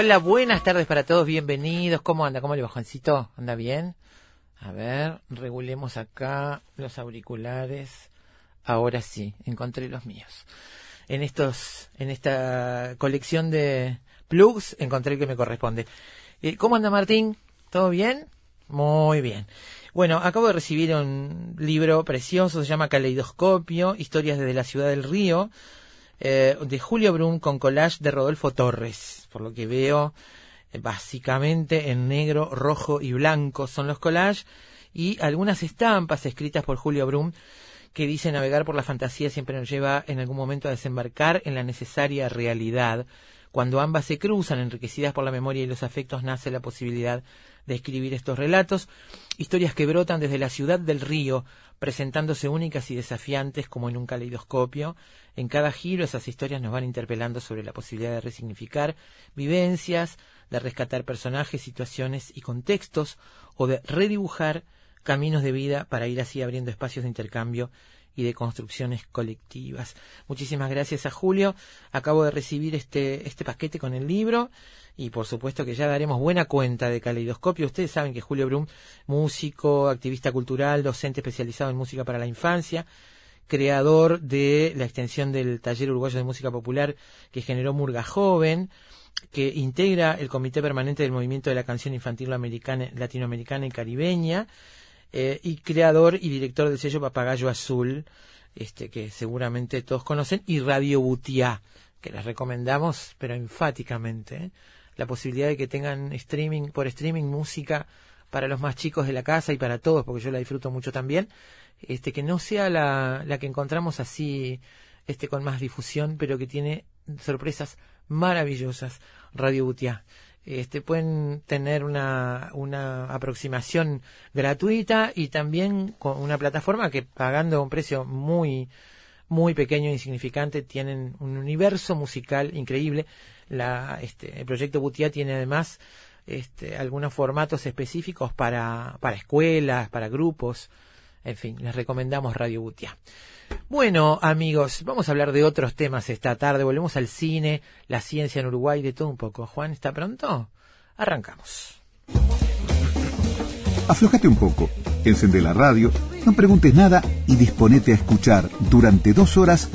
Hola, buenas tardes para todos, bienvenidos. ¿Cómo anda? ¿Cómo le va, Juancito? ¿Anda bien? A ver, regulemos acá los auriculares. Ahora sí, encontré los míos. En estos, en esta colección de plugs encontré el que me corresponde. Eh, ¿Cómo anda Martín? ¿Todo bien? Muy bien. Bueno, acabo de recibir un libro precioso, se llama Caleidoscopio, Historias desde la Ciudad del Río, eh, de Julio Brum con collage de Rodolfo Torres por lo que veo, eh, básicamente en negro, rojo y blanco son los collages y algunas estampas escritas por Julio Brum que dice navegar por la fantasía siempre nos lleva en algún momento a desembarcar en la necesaria realidad. Cuando ambas se cruzan, enriquecidas por la memoria y los afectos, nace la posibilidad de escribir estos relatos, historias que brotan desde la ciudad del río, presentándose únicas y desafiantes como en un caleidoscopio. En cada giro esas historias nos van interpelando sobre la posibilidad de resignificar vivencias, de rescatar personajes, situaciones y contextos, o de redibujar caminos de vida para ir así abriendo espacios de intercambio y de construcciones colectivas. Muchísimas gracias a Julio. Acabo de recibir este, este paquete con el libro y por supuesto que ya daremos buena cuenta de Caleidoscopio. Ustedes saben que Julio Brum, músico, activista cultural, docente especializado en música para la infancia, creador de la extensión del Taller Uruguayo de Música Popular que generó Murga Joven, que integra el Comité Permanente del Movimiento de la Canción Infantil Latinoamericana y Caribeña, eh, y creador y director del sello Papagayo Azul, este, que seguramente todos conocen, y Radio Butiá, que les recomendamos, pero enfáticamente. ¿eh? la posibilidad de que tengan streaming por streaming música para los más chicos de la casa y para todos, porque yo la disfruto mucho también, este que no sea la, la que encontramos así este con más difusión, pero que tiene sorpresas maravillosas, Radio Butiá. Este, pueden tener una, una aproximación gratuita y también con una plataforma que pagando un precio muy muy pequeño e insignificante tienen un universo musical increíble la, este, el proyecto Butia tiene además este, algunos formatos específicos para, para escuelas, para grupos. En fin, les recomendamos Radio Butia. Bueno, amigos, vamos a hablar de otros temas esta tarde. Volvemos al cine, la ciencia en Uruguay, de todo un poco. Juan, ¿está pronto? Arrancamos. Aflojate un poco, encende la radio, no preguntes nada y disponete a escuchar durante dos horas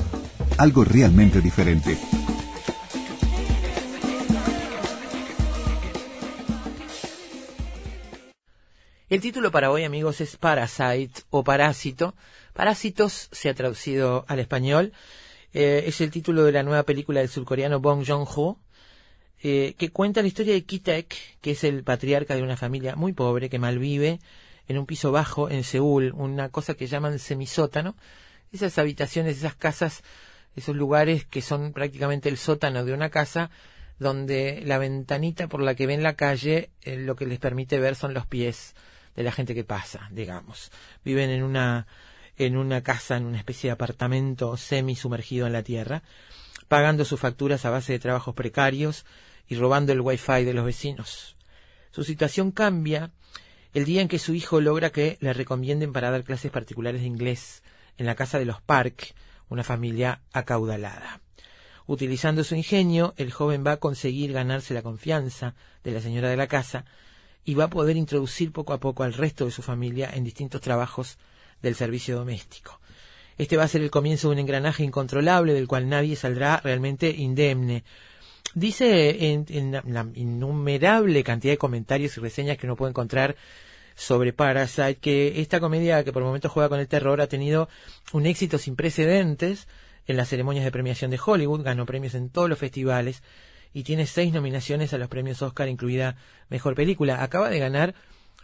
algo realmente diferente. El título para hoy, amigos, es Parasite o Parásito. Parásitos se ha traducido al español. Eh, es el título de la nueva película del surcoreano Bong Joon-ho, eh, que cuenta la historia de Ki-taek, que es el patriarca de una familia muy pobre que malvive en un piso bajo en Seúl, una cosa que llaman semisótano. Esas habitaciones, esas casas, esos lugares que son prácticamente el sótano de una casa, donde la ventanita por la que ven la calle, eh, lo que les permite ver son los pies de la gente que pasa, digamos. Viven en una, en una casa, en una especie de apartamento semi sumergido en la tierra, pagando sus facturas a base de trabajos precarios y robando el wifi de los vecinos. Su situación cambia el día en que su hijo logra que le recomienden para dar clases particulares de inglés en la casa de los Park, una familia acaudalada. Utilizando su ingenio, el joven va a conseguir ganarse la confianza de la señora de la casa y va a poder introducir poco a poco al resto de su familia en distintos trabajos del servicio doméstico. Este va a ser el comienzo de un engranaje incontrolable del cual nadie saldrá realmente indemne. Dice en, la innumerable cantidad de comentarios y reseñas que uno puede encontrar sobre Parasite que esta comedia que por momentos juega con el terror ha tenido un éxito sin precedentes en las ceremonias de premiación de Hollywood, ganó premios en todos los festivales y tiene seis nominaciones a los premios Oscar, incluida Mejor Película. Acaba de ganar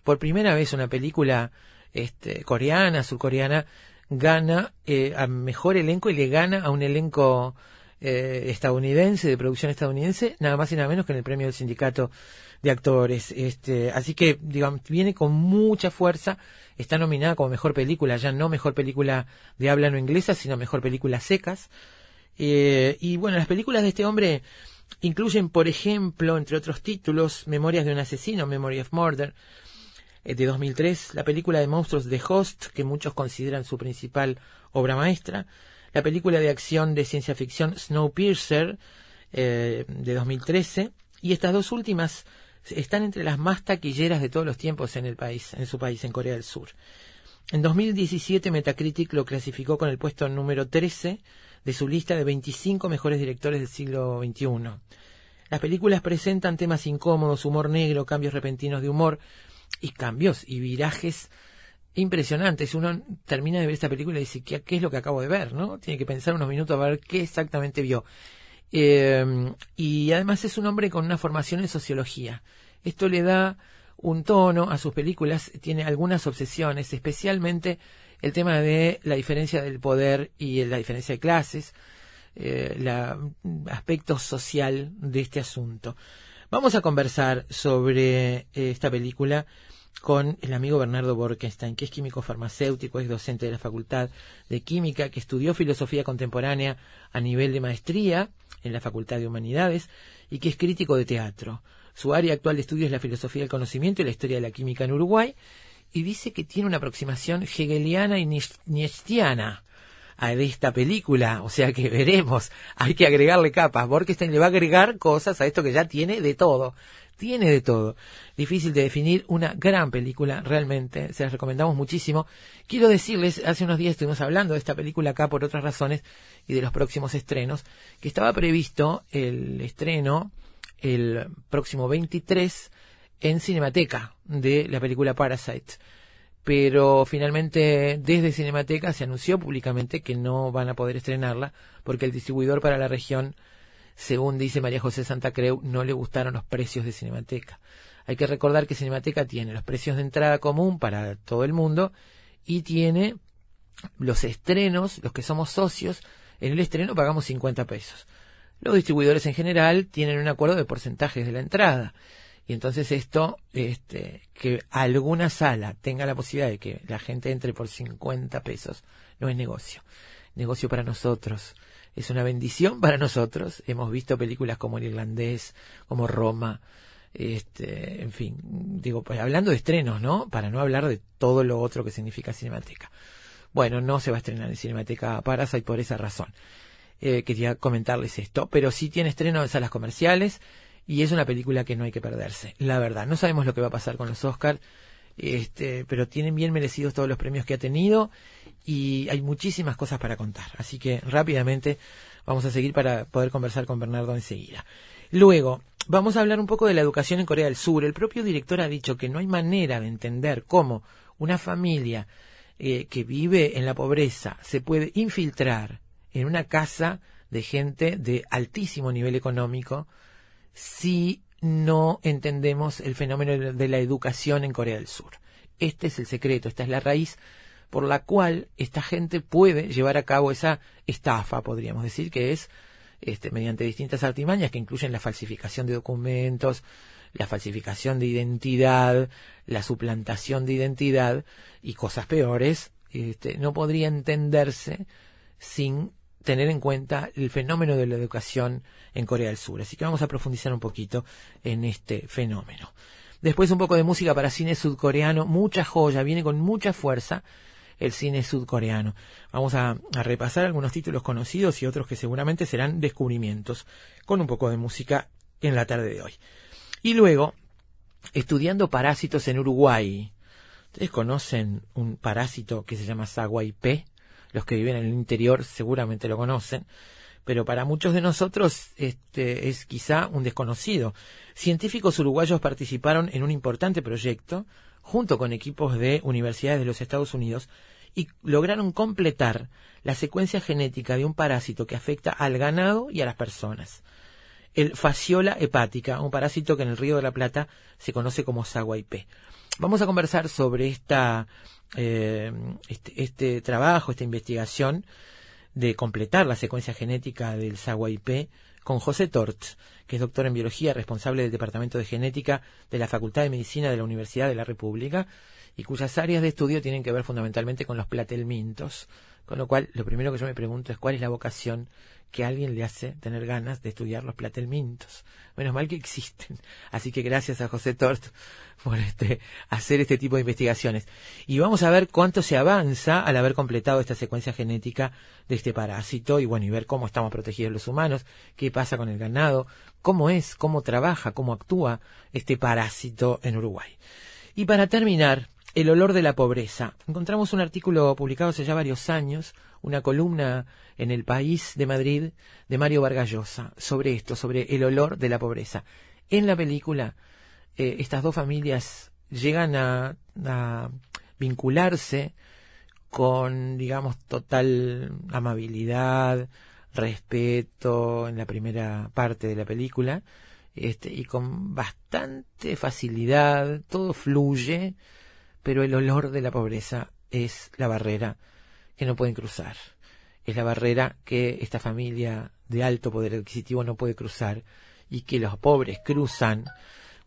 por primera vez una película este, coreana, surcoreana, gana eh, a Mejor Elenco y le gana a un elenco eh, estadounidense, de producción estadounidense, nada más y nada menos que en el premio del sindicato de actores. Este, así que, digamos, viene con mucha fuerza. Está nominada como mejor película, ya no mejor película de habla no inglesa, sino mejor película secas. Eh, y bueno, las películas de este hombre Incluyen, por ejemplo, entre otros títulos, Memorias de un asesino, Memory of Murder, eh, de 2003, la película de monstruos The Host, que muchos consideran su principal obra maestra, la película de acción de ciencia ficción Snowpiercer, eh, de 2013, y estas dos últimas están entre las más taquilleras de todos los tiempos en el país, en su país, en Corea del Sur. En 2017 Metacritic lo clasificó con el puesto número 13 de su lista de 25 mejores directores del siglo XXI. Las películas presentan temas incómodos, humor negro, cambios repentinos de humor y cambios y virajes impresionantes. Uno termina de ver esta película y dice, ¿qué, es lo que acabo de ver? ¿no? Tiene que pensar unos minutos a ver qué exactamente vio. Eh, y además es un hombre con una formación en sociología. Esto le da un tono a sus películas, tiene algunas obsesiones, especialmente el tema de la diferencia del poder y la diferencia de clases, eh, el aspecto social de este asunto. Vamos a conversar sobre eh, esta película con el amigo Bernardo Borkenstein, que es químico farmacéutico, es docente de la Facultad de Química, que estudió filosofía contemporánea a nivel de maestría en la Facultad de Humanidades y que es crítico de teatro. Su área actual de estudio es la filosofía del conocimiento y la historia de la química en Uruguay y dice que tiene una aproximación hegeliana y niestiana a esta película, o sea que veremos, hay que agregarle capas, Borkenstein le va a agregar cosas a esto que ya tiene de todo, tiene de todo. Difícil de definir, una gran película, realmente, se las recomendamos muchísimo. Quiero decirles, hace unos días estuvimos hablando de esta película acá por otras razones y de los próximos estrenos, que estaba previsto el estreno el próximo 23 en Cinemateca de la película Parasite. Pero finalmente desde Cinemateca se anunció públicamente que no van a poder estrenarla porque el distribuidor para la región, según dice María José Santa Creu, no le gustaron los precios de Cinemateca. Hay que recordar que Cinemateca tiene los precios de entrada común para todo el mundo y tiene los estrenos, los que somos socios, en el estreno pagamos 50 pesos. Los distribuidores en general tienen un acuerdo de porcentajes de la entrada. Y entonces esto, este, que alguna sala tenga la posibilidad de que la gente entre por 50 pesos, no es negocio. Negocio para nosotros. Es una bendición para nosotros. Hemos visto películas como El Irlandés, como Roma, este, en fin, digo, pues hablando de estrenos, ¿no? Para no hablar de todo lo otro que significa Cinemateca. Bueno, no se va a estrenar en Cinemateca Parasite por esa razón. Eh, quería comentarles esto, pero sí tiene estreno en salas comerciales y es una película que no hay que perderse. La verdad, no sabemos lo que va a pasar con los Oscars, este, pero tienen bien merecidos todos los premios que ha tenido y hay muchísimas cosas para contar. Así que rápidamente vamos a seguir para poder conversar con Bernardo enseguida. Luego, vamos a hablar un poco de la educación en Corea del Sur. El propio director ha dicho que no hay manera de entender cómo una familia eh, que vive en la pobreza se puede infiltrar en una casa de gente de altísimo nivel económico si no entendemos el fenómeno de la educación en Corea del Sur. Este es el secreto, esta es la raíz por la cual esta gente puede llevar a cabo esa estafa, podríamos decir, que es este, mediante distintas artimañas que incluyen la falsificación de documentos, la falsificación de identidad, la suplantación de identidad y cosas peores, este, no podría entenderse sin tener en cuenta el fenómeno de la educación en Corea del Sur. Así que vamos a profundizar un poquito en este fenómeno. Después un poco de música para cine sudcoreano, mucha joya, viene con mucha fuerza el cine sudcoreano. Vamos a, repasar algunos títulos conocidos y otros que seguramente serán descubrimientos, con un poco de música en la tarde de hoy. Y luego, estudiando parásitos en Uruguay. Ustedes conocen un parásito que se llama P los que viven en el interior seguramente lo conocen, pero para muchos de nosotros este es quizá un desconocido. Científicos uruguayos participaron en un importante proyecto junto con equipos de universidades de los Estados Unidos y lograron completar la secuencia genética de un parásito que afecta al ganado y a las personas. El fasciola hepática, un parásito que en el Río de la Plata se conoce como P. Vamos a conversar sobre esta eh, este, este, trabajo, esta investigación de completar la secuencia genética del SAGUAIP con José Tort, que es doctor en biología, responsable del Departamento de Genética de la Facultad de Medicina de la Universidad de la República, y cuyas áreas de estudio tienen que ver fundamentalmente con los platelmintos. Con lo cual, lo primero que yo me pregunto es cuál es la vocación que alguien le hace tener ganas de estudiar los platelmintos. Menos mal que existen. Así que gracias a José Tort por este, hacer este tipo de investigaciones. Y vamos a ver cuánto se avanza al haber completado esta secuencia genética de este parásito y bueno, y ver cómo estamos protegidos los humanos, qué pasa con el ganado, cómo es, cómo trabaja, cómo actúa este parásito en Uruguay. Y para terminar, el olor de la pobreza. Encontramos un artículo publicado hace ya varios años, una columna en el País de Madrid de Mario Vargallosa sobre esto, sobre el olor de la pobreza. En la película, eh, estas dos familias llegan a, a vincularse con, digamos, total amabilidad, respeto en la primera parte de la película, este, y con bastante facilidad, todo fluye, pero el olor de la pobreza es la barrera que no pueden cruzar. Es la barrera que esta familia de alto poder adquisitivo no puede cruzar y que los pobres cruzan,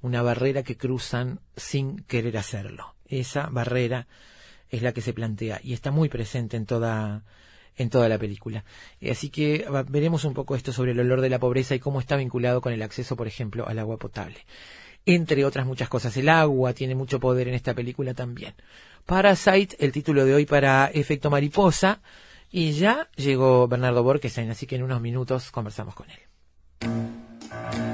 una barrera que cruzan sin querer hacerlo. Esa barrera es la que se plantea y está muy presente en toda en toda la película. Así que veremos un poco esto sobre el olor de la pobreza y cómo está vinculado con el acceso, por ejemplo, al agua potable entre otras muchas cosas. El agua tiene mucho poder en esta película también. Parasite, el título de hoy para Efecto Mariposa. Y ya llegó Bernardo Borquesen, así que en unos minutos conversamos con él.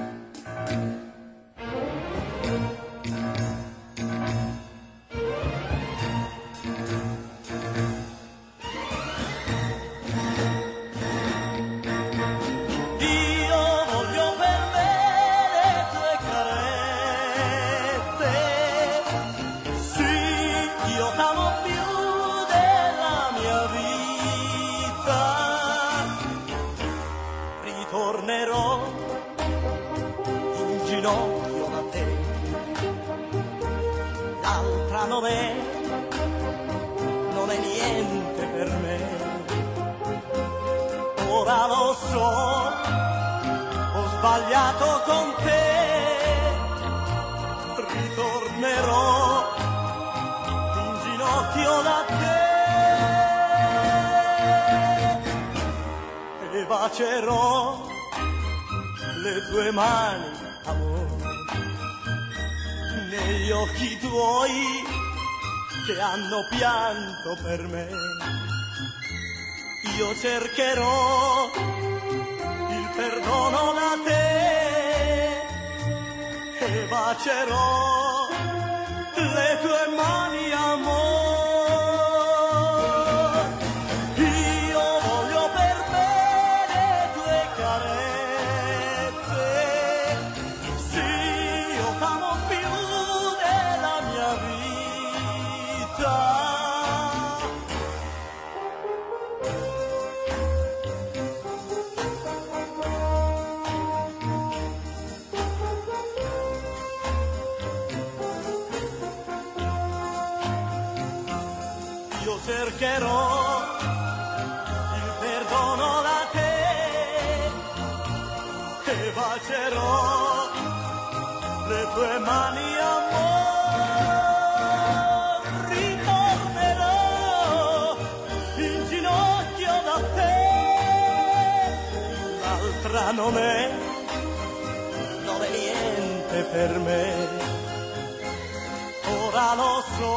Sbagliato con te, ritornerò in ginocchio da te e bacerò le tue mani, amore, negli occhi tuoi che hanno pianto per me. Io cercherò perdono da te e bacerò le tue mani amore. Tue mani amore. Ritornerò in ginocchio da te. L'altra non è, non è niente per me. Ora lo so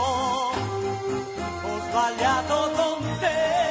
ho sbagliato con te,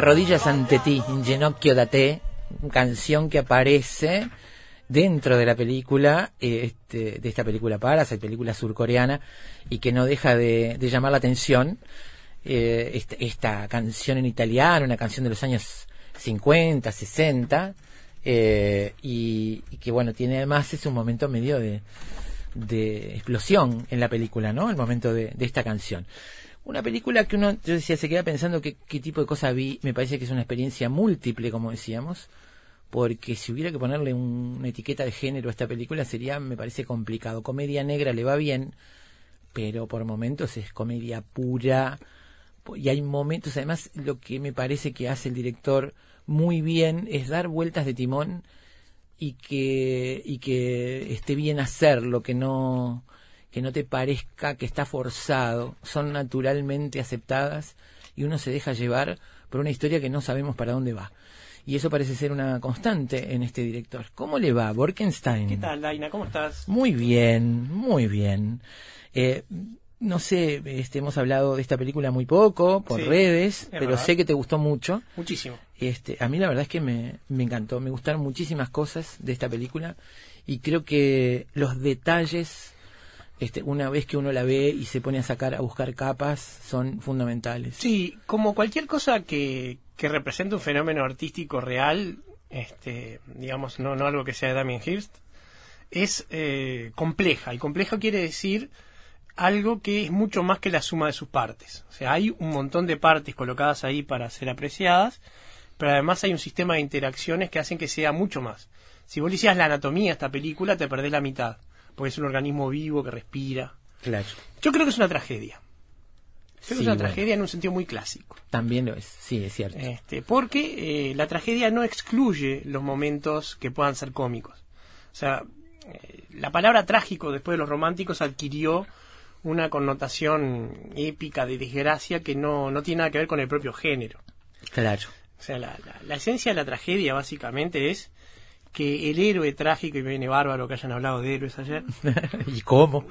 Arrodillas ante ti, in ginocchio da te, canción que aparece dentro de la película, eh, este, de esta película Parasite, película surcoreana, y que no deja de, de llamar la atención. eh, esta, esta canción en italiano, una canción de los años 50, 60, eh, y, que bueno, tiene además es un momento medio de, de explosión en la película, ¿no? El momento de esta canción. Una película que uno, yo decía, se queda pensando qué, qué tipo de cosa vi. Me parece que es una experiencia múltiple, como decíamos, porque si hubiera que ponerle un- una etiqueta de género a esta película sería, me parece complicado. Comedia negra le va bien, pero por momentos es comedia pura. Y hay momentos, además, lo que me parece que hace el director muy bien es dar vueltas de timón y que y que esté bien hacerlo, que no que no te parezca que está forzado, son naturalmente aceptadas y uno se deja llevar por una historia que no sabemos para dónde va. Y eso parece ser una constante en este director. ¿Cómo le va, Borkenstein? ¿Qué tal, Daina? ¿Cómo estás? Muy bien, muy bien. Eh, no sé, este, hemos hablado de esta película muy poco, por Sí, redes, es pero verdad. sé que te gustó mucho. Muchísimo. Este, a mí la verdad es que me, me encantó, me gustaron muchísimas cosas de esta película y creo que los detalles, este, una vez que uno la ve y se pone a sacar, a buscar capas, son fundamentales. Sí, como cualquier cosa que, que represente un fenómeno artístico real, este, digamos, no, no algo que sea de Damien Hirst, es eh, compleja. Y compleja quiere decir algo que es mucho más que la suma de sus partes. O sea, hay un montón de partes colocadas ahí para ser apreciadas, pero además hay un sistema de interacciones que hacen que sea mucho más. Si vos le hicieras la anatomía a esta película, te perdés la mitad, porque es un organismo vivo que respira. Claro. Yo creo que es una tragedia. Creo que es una bueno. tragedia en un sentido muy clásico. También lo es, sí, es cierto. Este, porque eh, la tragedia no excluye los momentos que puedan ser cómicos. O sea, eh, la palabra trágico después de los románticos adquirió una connotación épica de desgracia que no, no tiene nada que ver con el propio género. Claro. O sea, la, la- la esencia de la tragedia básicamente es que el héroe trágico, y me viene bárbaro que hayan hablado de héroes ayer, ¿Y cómo?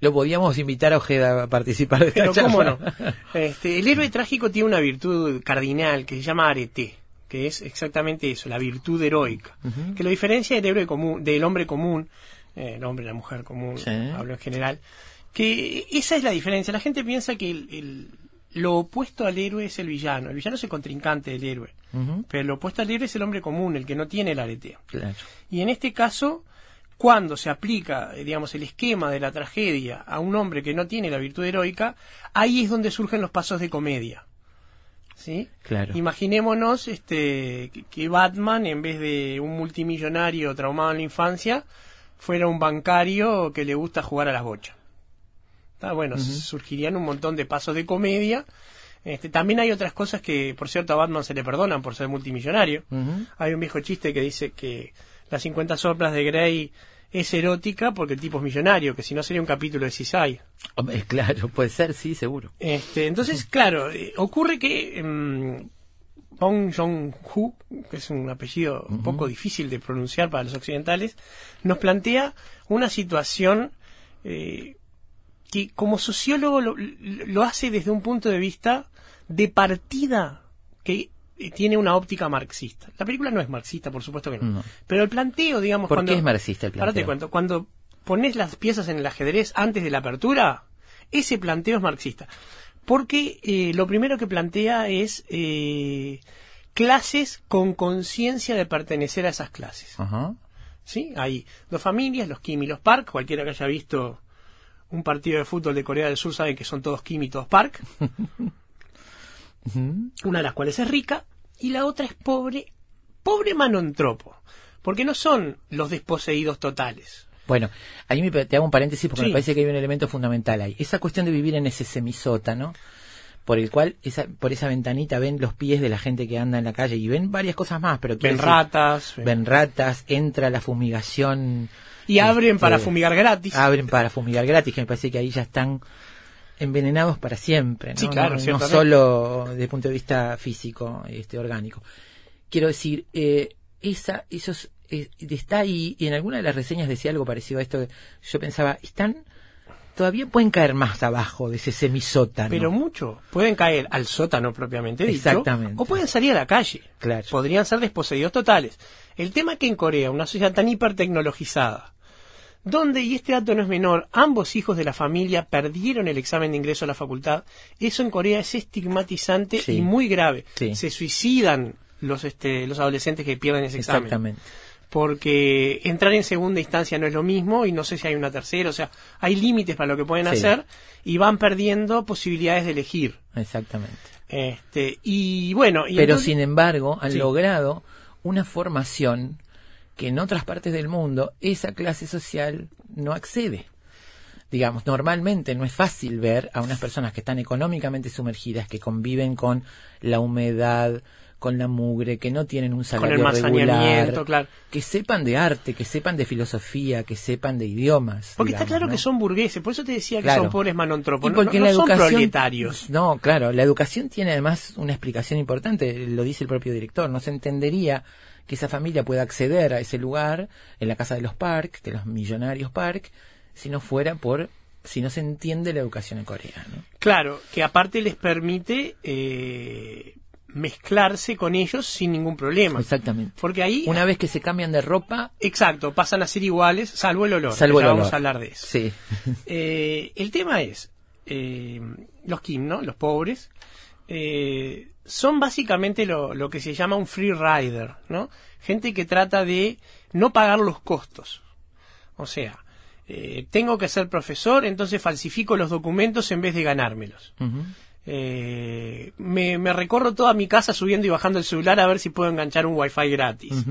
Lo podíamos invitar a Ojeda a participar de esta Pero cómo no. charla. Este, el héroe trágico tiene una virtud cardinal que se llama arete, que es exactamente eso, la virtud heroica, que lo diferencia del héroe común, del hombre común, eh, el hombre y la mujer común, Sí. hablo en general, que esa es la diferencia. La gente piensa que el- el- lo opuesto al héroe es el villano. El villano es el contrincante del héroe. Pero lo opuesto al héroe es el hombre común, el que no tiene el areteo. Claro. Y en este caso, cuando se aplica, eh, digamos, el esquema de la tragedia a un hombre que no tiene la virtud heroica, ahí es donde surgen los pasos de comedia. ¿Sí? Claro. Imaginémonos este, que Batman, en vez de un multimillonario traumado en la infancia, fuera un bancario que le gusta jugar a las bochas. Ah, bueno, surgirían un montón de pasos de comedia. Este, también hay otras cosas que, por cierto, a Batman se le perdonan por ser multimillonario. Hay un viejo chiste que dice que las 50 soplas de Grey es erótica porque el tipo es millonario, que si no sería un capítulo de Cisai. Hombre, Claro, puede ser, sí, seguro. Este, entonces, claro, eh, ocurre que em, Bong Joon-ho, que es un apellido un poco difícil de pronunciar para los occidentales, nos plantea una situación eh, que como sociólogo lo, lo hace desde un punto de vista de partida que eh, tiene una óptica marxista. La película no es marxista, por supuesto que no. No. Pero el planteo, digamos, ¿Por cuando... qué es marxista el Ahora te planteo? cuento, cuando pones las piezas en el ajedrez antes de la apertura, ese planteo es marxista. Porque eh, lo primero que plantea es eh, clases con conciencia de pertenecer a esas clases. Ajá. ¿Sí? Hay dos familias, los Kim y los Park. Cualquiera que haya visto un partido de fútbol de Corea del Sur sabe que son todos Kim y todos Park. Una de las cuales es rica y la otra es pobre, pobre manontropo. Porque no son los desposeídos totales. Bueno, ahí me, te hago un paréntesis porque Sí. me parece que hay un elemento fundamental ahí. Esa cuestión de vivir en ese semisótano, por el cual esa, por esa ventanita ven los pies de la gente que anda en la calle y ven varias cosas más, pero Ven decir, ratas. ven ratas, entra la fumigación. Y abren este, para fumigar gratis. Abren para fumigar gratis, que me parece que ahí ya están envenenados para siempre, ¿no? Sí, claro, no, no solo desde el punto de vista físico, este orgánico. Quiero decir, eh, esa, esos, eh, está ahí, y en alguna de las reseñas decía algo parecido a esto, que yo pensaba, están, todavía pueden caer más abajo de ese semisótano. Pero mucho. Pueden caer al sótano propiamente dicho. Exactamente. O pueden salir a la calle. Claro. Podrían ser desposeídos totales. El tema es que en Corea, una sociedad tan hipertecnologizada, donde, y este dato no es menor, ambos hijos de la familia perdieron el examen de ingreso a la facultad, eso en Corea es estigmatizante Sí. y muy grave. Sí. Se suicidan los, este, los adolescentes que pierden ese examen. Exactamente. porque entrar en segunda instancia no es lo mismo y no sé si hay una tercera, o sea, hay límites para lo que pueden Sí. hacer y van perdiendo posibilidades de elegir. Exactamente. Este, y bueno, y Pero entonces- sin embargo, han logrado una formación que en otras partes del mundo esa clase social no accede. Digamos, normalmente no es fácil ver a unas personas que están económicamente sumergidas, que conviven con la humedad, con la mugre, que no tienen un con salario el masaneamiento, regular, claro. que sepan de arte, que sepan de filosofía, que sepan de idiomas. Porque está claro ¿no? que son burgueses, por eso te decía que son pobres manontropos, Y porque no- la son proletarios. No, claro, la educación tiene además una explicación importante, lo dice el propio director, no se entendería que esa familia pueda acceder a ese lugar en la casa de los Park, de los millonarios Park, si no fuera por, si no se entiende la educación en Corea, ¿no? Claro, que aparte les permite eh, mezclarse con ellos sin ningún problema. Exactamente. Porque ahí, Una vez que se cambian de ropa, exacto, pasan a ser iguales, salvo el olor. salvo el olor. vamos a hablar de eso. Sí. Eh, el tema es, eh, los Kim, ¿no? Los pobres, eh, son básicamente lo, lo que se llama un free rider, ¿no? Gente que trata de no pagar los costos. O sea, eh, tengo que ser profesor, entonces falsifico los documentos en vez de ganármelos. Eh, me, me recorro toda mi casa subiendo y bajando el celular a ver si puedo enganchar un wifi gratis.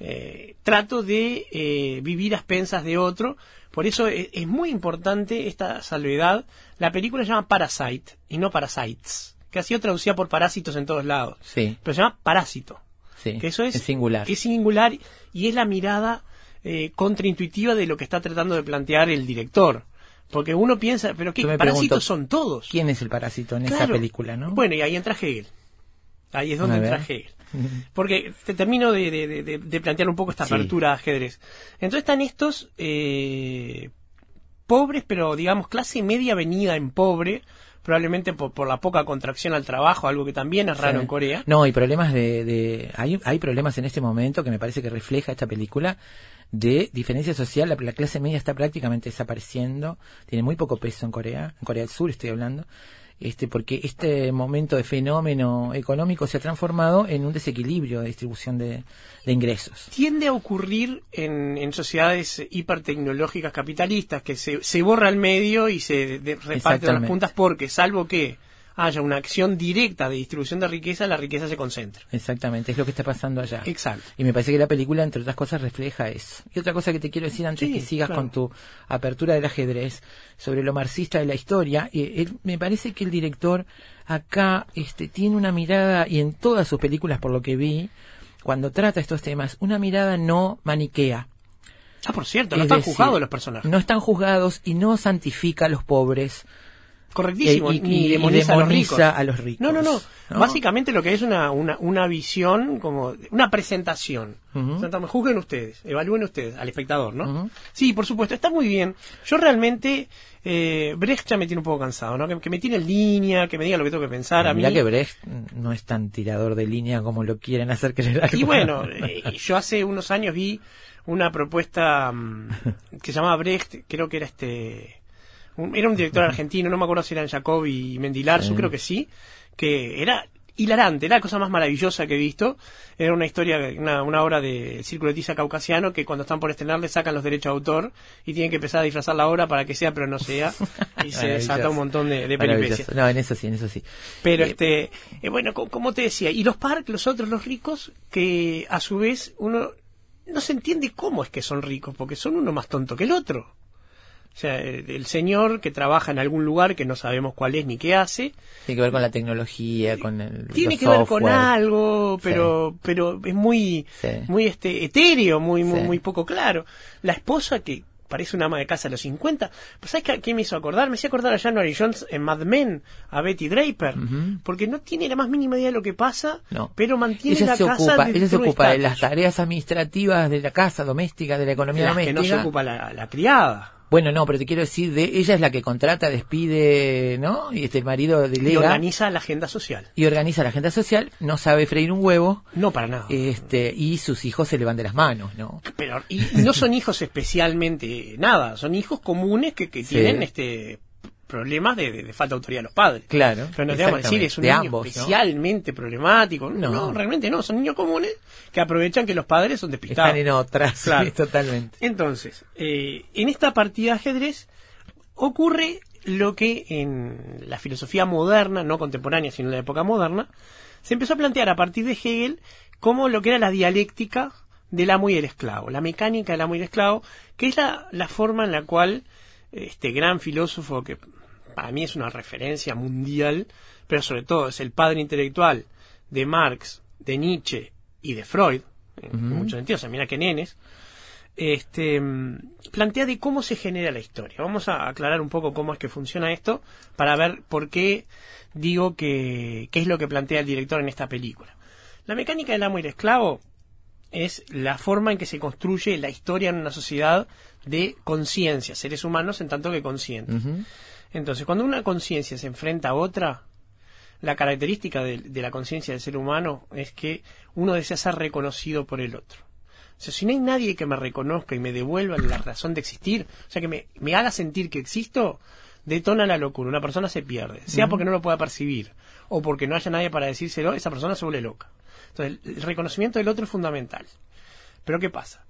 Eh, trato de eh, vivir a expensas de otro. Por eso es, es muy importante esta salvedad. La película se llama Parasite y no Parasites, que ha sido traducida por parásitos en todos lados. Sí, Pero se llama Parásito, sí. que eso es, singular. Es singular y es la mirada eh, contraintuitiva de lo que está tratando de plantear el director. Porque uno piensa, pero ¿qué? Parásitos pregunto, son todos. ¿Quién es el parásito en esa película, no? Bueno, y ahí entra Hegel. Ahí es donde entra. Hegel. Porque te termino de, de- de- de- de plantear un poco esta Sí. apertura a ajedrez. Entonces están estos eh, pobres, pero digamos clase media venida en pobre, probablemente por, por la poca contracción al trabajo, algo que también es raro Sí. en Corea. No, hay problemas de, de hay, hay problemas en este momento que me parece que refleja esta película de diferencia social. La, la clase media está prácticamente desapareciendo, tiene muy poco peso en Corea, en Corea del Sur estoy hablando, este porque este momento de fenómeno económico se ha transformado en un desequilibrio de distribución de, de ingresos. Tiende a ocurrir en, en sociedades hipertecnológicas capitalistas que se, se borra el medio y se de- reparten las puntas porque, salvo que haya una acción directa de distribución de riqueza, la riqueza se concentra. Exactamente, es lo que está pasando allá. Exacto. Y me parece que la película, entre otras cosas, refleja eso. Y otra cosa que te quiero decir antes Sí, que sigas claro. con tu apertura del ajedrez sobre lo marxista de la historia, eh, él- me parece que el director acá este, tiene una mirada, y en todas sus películas, por lo que vi, cuando trata estos temas, una mirada no maniquea. Ah, por cierto, no Es están decir, juzgados los personajes. No están juzgados y no santifica a los pobres. Correctísimo, Eh, y- ni y- y demoniza, a, los ricos. a los ricos, No, no, no, ¿no? Básicamente lo que es una, una, una visión, como una presentación. Ujú. O sea, entonces, juzguen ustedes, evalúen ustedes al espectador, ¿no? Sí, por supuesto, está muy bien. Yo realmente, eh, Brecht ya me tiene un poco cansado, ¿no? Que, que me tiene en línea, que me diga lo que tengo que pensar a mí. Mirá que Brecht no es tan tirador de línea como lo quieren hacer creer Y bueno, eh, yo hace unos años vi una propuesta mm, que se llamaba Brecht, creo que era este. Un- era un director argentino, no me acuerdo si eran Jacob y Mendilarzu, Sí. creo que sí, que era hilarante, era la cosa más maravillosa que he visto. Era una historia, una, una obra de Círculo de Tiza Caucasiano que cuando están por estrenar le sacan los derechos de autor y tienen que empezar a disfrazar la obra para que sea pero no sea. Y se desata un montón de, de peripecias. No, en eso sí, en eso sí. Pero Eh, este, eh, bueno, co- como te decía, y los park, los otros, los ricos, que a su vez uno no se entiende cómo es que son ricos, porque son uno más tonto que el otro. O sea, el, el señor que trabaja en algún lugar que no sabemos cuál es ni qué hace, Tiene que ver con la tecnología, con el tiene que ver con algo, pero, pero es muy, Sí. muy este, etéreo, muy, muy, Sí. muy poco claro. La esposa que parece una ama de casa a los 50, pues ¿sabes qué, qué me hizo acordar? Me hacía acordar a January Jones en Mad Men, a Betty Draper, porque no tiene la más mínima idea de lo que pasa, No. pero mantiene ella la se casa ocupa, de ella se ocupa de las tareas administrativas de la casa doméstica, de la economía Las que doméstica. no se ocupa la, la criada. Bueno, no, pero te quiero decir, de ella es la que contrata, despide, ¿no? Y este el marido Y delega organiza la agenda social. y organiza la agenda social, no sabe freír un huevo, No para nada. este, y sus hijos se le van de las manos, ¿no? Pero, y, y no son hijos especialmente nada, son hijos comunes que, que Sí. tienen este problemas de, de- de falta de autoridad de los padres. Claro. Pero no te vamos a decir, es un de niño ambos, ¿no? especialmente problemático. No, No. realmente no, son niños comunes que aprovechan que los padres son despistados. Están en otras, Claro. sí, totalmente. Entonces, eh, en esta partida de ajedrez ocurre lo que en la filosofía moderna, no contemporánea, sino en la época moderna, se empezó a plantear a partir de Hegel como lo que era la dialéctica del amo y el esclavo, la mecánica del amo y el esclavo, que es la, la forma en la cual este gran filósofo, que para mí es una referencia mundial, pero sobre todo es el padre intelectual de Marx, de Nietzsche y de Freud, en muchos sentidos, o sea, mira que nenes, este, plantea de cómo se genera la historia. Vamos a aclarar un poco cómo es que funciona esto para ver por qué digo que qué es lo que plantea el director en esta película. La mecánica del amo y el esclavo es la forma en que se construye la historia en una sociedad de conciencia, seres humanos en tanto que conscientes. Entonces, cuando una conciencia se enfrenta a otra, la característica de, de la conciencia del ser humano es que uno desea ser reconocido por el otro. O sea, si no hay nadie que me reconozca y me devuelva la razón de existir, o sea, que me, me haga sentir que existo, detona la locura. Una persona se pierde, sea porque no lo pueda percibir o porque no haya nadie para decírselo, esa persona se vuelve loca. Entonces, el reconocimiento del otro es fundamental. Pero ¿qué pasa?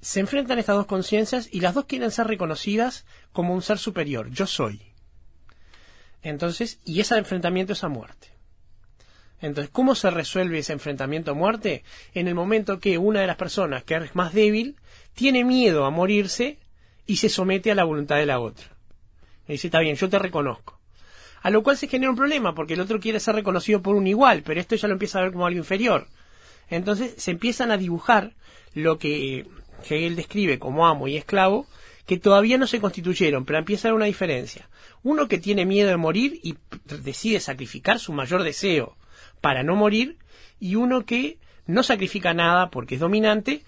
Se enfrentan estas dos conciencias y las dos quieren ser reconocidas como un ser superior. Yo soy. Entonces, y ese enfrentamiento es a muerte. Entonces, ¿cómo se resuelve ese enfrentamiento a muerte? En el momento que una de las personas que es más débil tiene miedo a morirse y se somete a la voluntad de la otra. Y dice, está bien, yo te reconozco. A lo cual se genera un problema, porque el otro quiere ser reconocido por un igual, pero esto ya lo empieza a ver como algo inferior. Entonces se empiezan a dibujar lo que Hegel describe como amo y esclavo, que todavía no se constituyeron, pero empieza a haber una diferencia. Uno que tiene miedo de morir y decide sacrificar su mayor deseo para no morir, y uno que no sacrifica nada porque es dominante,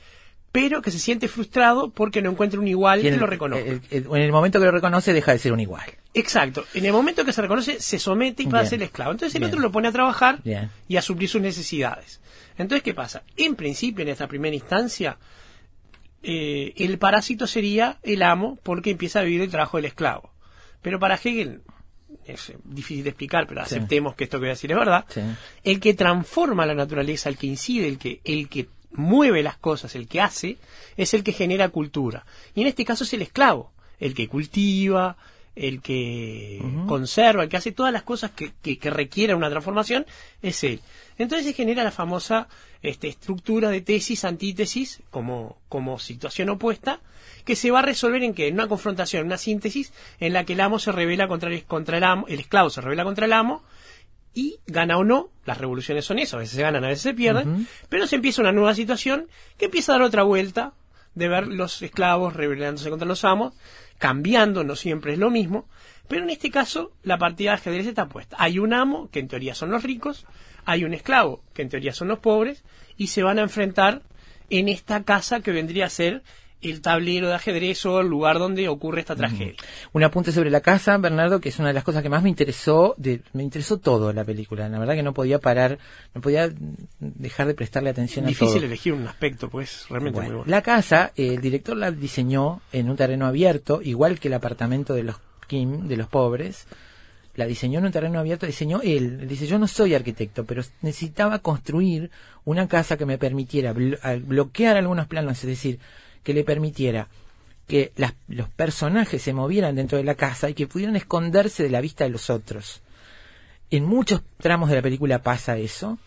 pero que se siente frustrado porque no encuentra un igual que lo reconozca. en el momento que lo reconoce deja de ser un igual. Exacto. En el momento que se reconoce se somete y pasa a ser esclavo. Entonces el otro lo pone a trabajar y a suplir sus necesidades. Entonces, ¿qué pasa? En principio, en esta primera instancia, eh, el parásito sería el amo porque empieza a vivir el trabajo del esclavo. Pero para Hegel, es difícil de explicar, pero aceptemos que esto que voy a decir es verdad, el que transforma la naturaleza, el que incide, el que, el que mueve las cosas, el que hace, es el que genera cultura. Y en este caso es el esclavo, el que cultiva, el que conserva, el que hace todas las cosas que, que, requieren una transformación, es él. Entonces se genera la famosa este, estructura de tesis, antítesis, como, como situación opuesta, que se va a resolver en que en una confrontación, una síntesis, en la que el amo se revela contra el, contra el amo, el esclavo se revela contra el amo, y gana o no, las revoluciones son eso, a veces se ganan, a veces se pierden, pero se empieza una nueva situación que empieza a dar otra vuelta de ver los esclavos rebelándose contra los amos, cambiando, no siempre es lo mismo, pero en este caso la partida de ajedrez está puesta. Hay un amo, que en teoría son los ricos, hay un esclavo, que en teoría son los pobres, y se van a enfrentar en esta casa que vendría a ser el tablero de ajedrez o el lugar donde ocurre esta tragedia. Un apunte sobre la casa, Bernardo, que es una de las cosas que más me interesó, de, me interesó todo la película. La verdad que no podía parar, no podía dejar de prestarle atención a todo. Difícil elegir un aspecto, pues realmente muy bueno. La casa, el director la diseñó en un terreno abierto, igual que el apartamento de los Kim, de los pobres. La diseñó en un terreno abierto, diseñó él. Dice, yo no soy arquitecto, pero necesitaba construir una casa que me permitiera bloquear algunos planos, es decir, que le permitiera que los personajes se movieran dentro de la casa y que pudieran esconderse de la vista de los otros. En muchos tramos de la película pasa eso.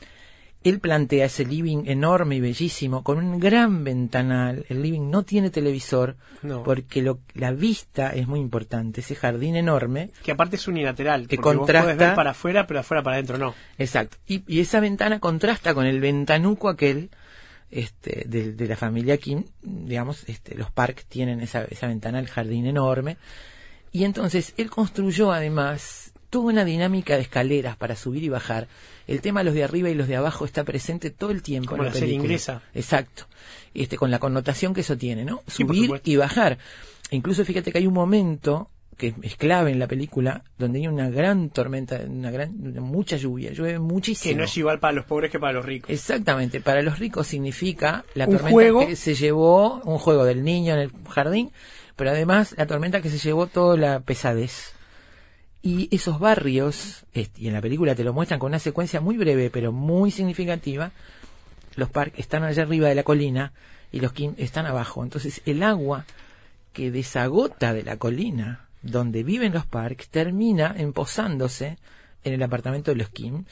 Él plantea ese living enorme y bellísimo con un gran ventanal. El living no tiene televisor porque lo, la vista es muy importante. Ese jardín enorme. Que aparte es unilateral. Que contrasta. ver para afuera, pero afuera para adentro no. Exacto. Y, y esa ventana contrasta con el ventanuco aquel este, de, la familia Kim, digamos, este, los parques tienen esa, esa ventana, el jardín enorme. Y entonces él construyó además toda una dinámica de escaleras para subir y bajar. El tema de los de arriba y los de abajo está presente todo el tiempo Como en la, serie inglesa. Exacto. Este, con la connotación que eso tiene, ¿no? Subir y bajar. Incluso fíjate que hay un momento que es clave en la película, donde hay una gran tormenta, una gran, mucha lluvia, llueve muchísimo. Que no es igual para los pobres que para los ricos. Exactamente, para los ricos significa la tormenta que se llevó, un juego del niño en el jardín, pero además la tormenta que se llevó toda la pesadez. Y esos barrios, y en la película te lo muestran con una secuencia muy breve, pero muy significativa, los parques están allá arriba de la colina y los están abajo. Entonces el agua que desagota de la colina donde viven los Parks termina empozándose en el apartamento de los Kim,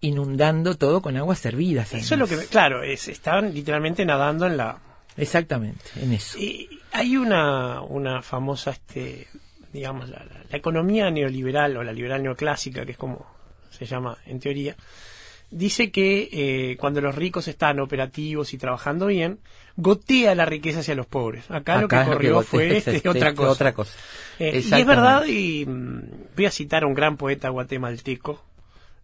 inundando todo con aguas servidas. Eso es lo que, claro, es, estaban literalmente nadando en la... Exactamente, en eso. Y hay una, una famosa, este, digamos, la, la economía neoliberal o la liberal neoclásica, que es como se llama en teoría, dice que eh, cuando los ricos están operativos y trabajando bien, gotea la riqueza hacia los pobres. Acá, lo que corrió fue este, otra cosa. Otra cosa. Eh, y es verdad, y mm, voy a citar a un gran poeta guatemalteco.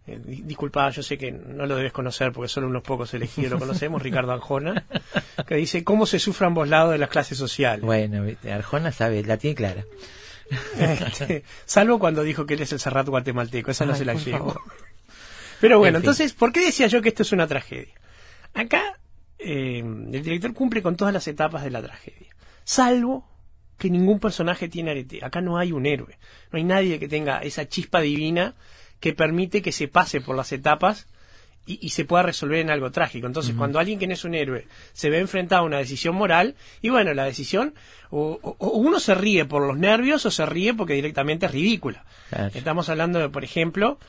Eh, disculpa, yo sé que no lo debes conocer porque solo unos pocos elegidos lo conocemos, Ricardo Arjona, que dice, ¿cómo se sufre ambos lados de las clases sociales? Bueno, Arjona sabe, la tiene clara. Este, salvo cuando dijo que él es el Serrat guatemalteco, esa no se la llevo. Pero bueno, entonces, ¿por qué decía yo que esto es una tragedia? Acá eh, el director cumple con todas las etapas de la tragedia, salvo que ningún personaje tiene arete. Acá no hay un héroe, no hay nadie que tenga esa chispa divina que permite que se pase por las etapas y, y se pueda resolver en algo trágico. Entonces, cuando alguien que no es un héroe se ve enfrentado a una decisión moral, y bueno, la decisión, o, o- o uno se ríe por los nervios o se ríe porque directamente es ridícula. Claro. Estamos hablando de, por ejemplo,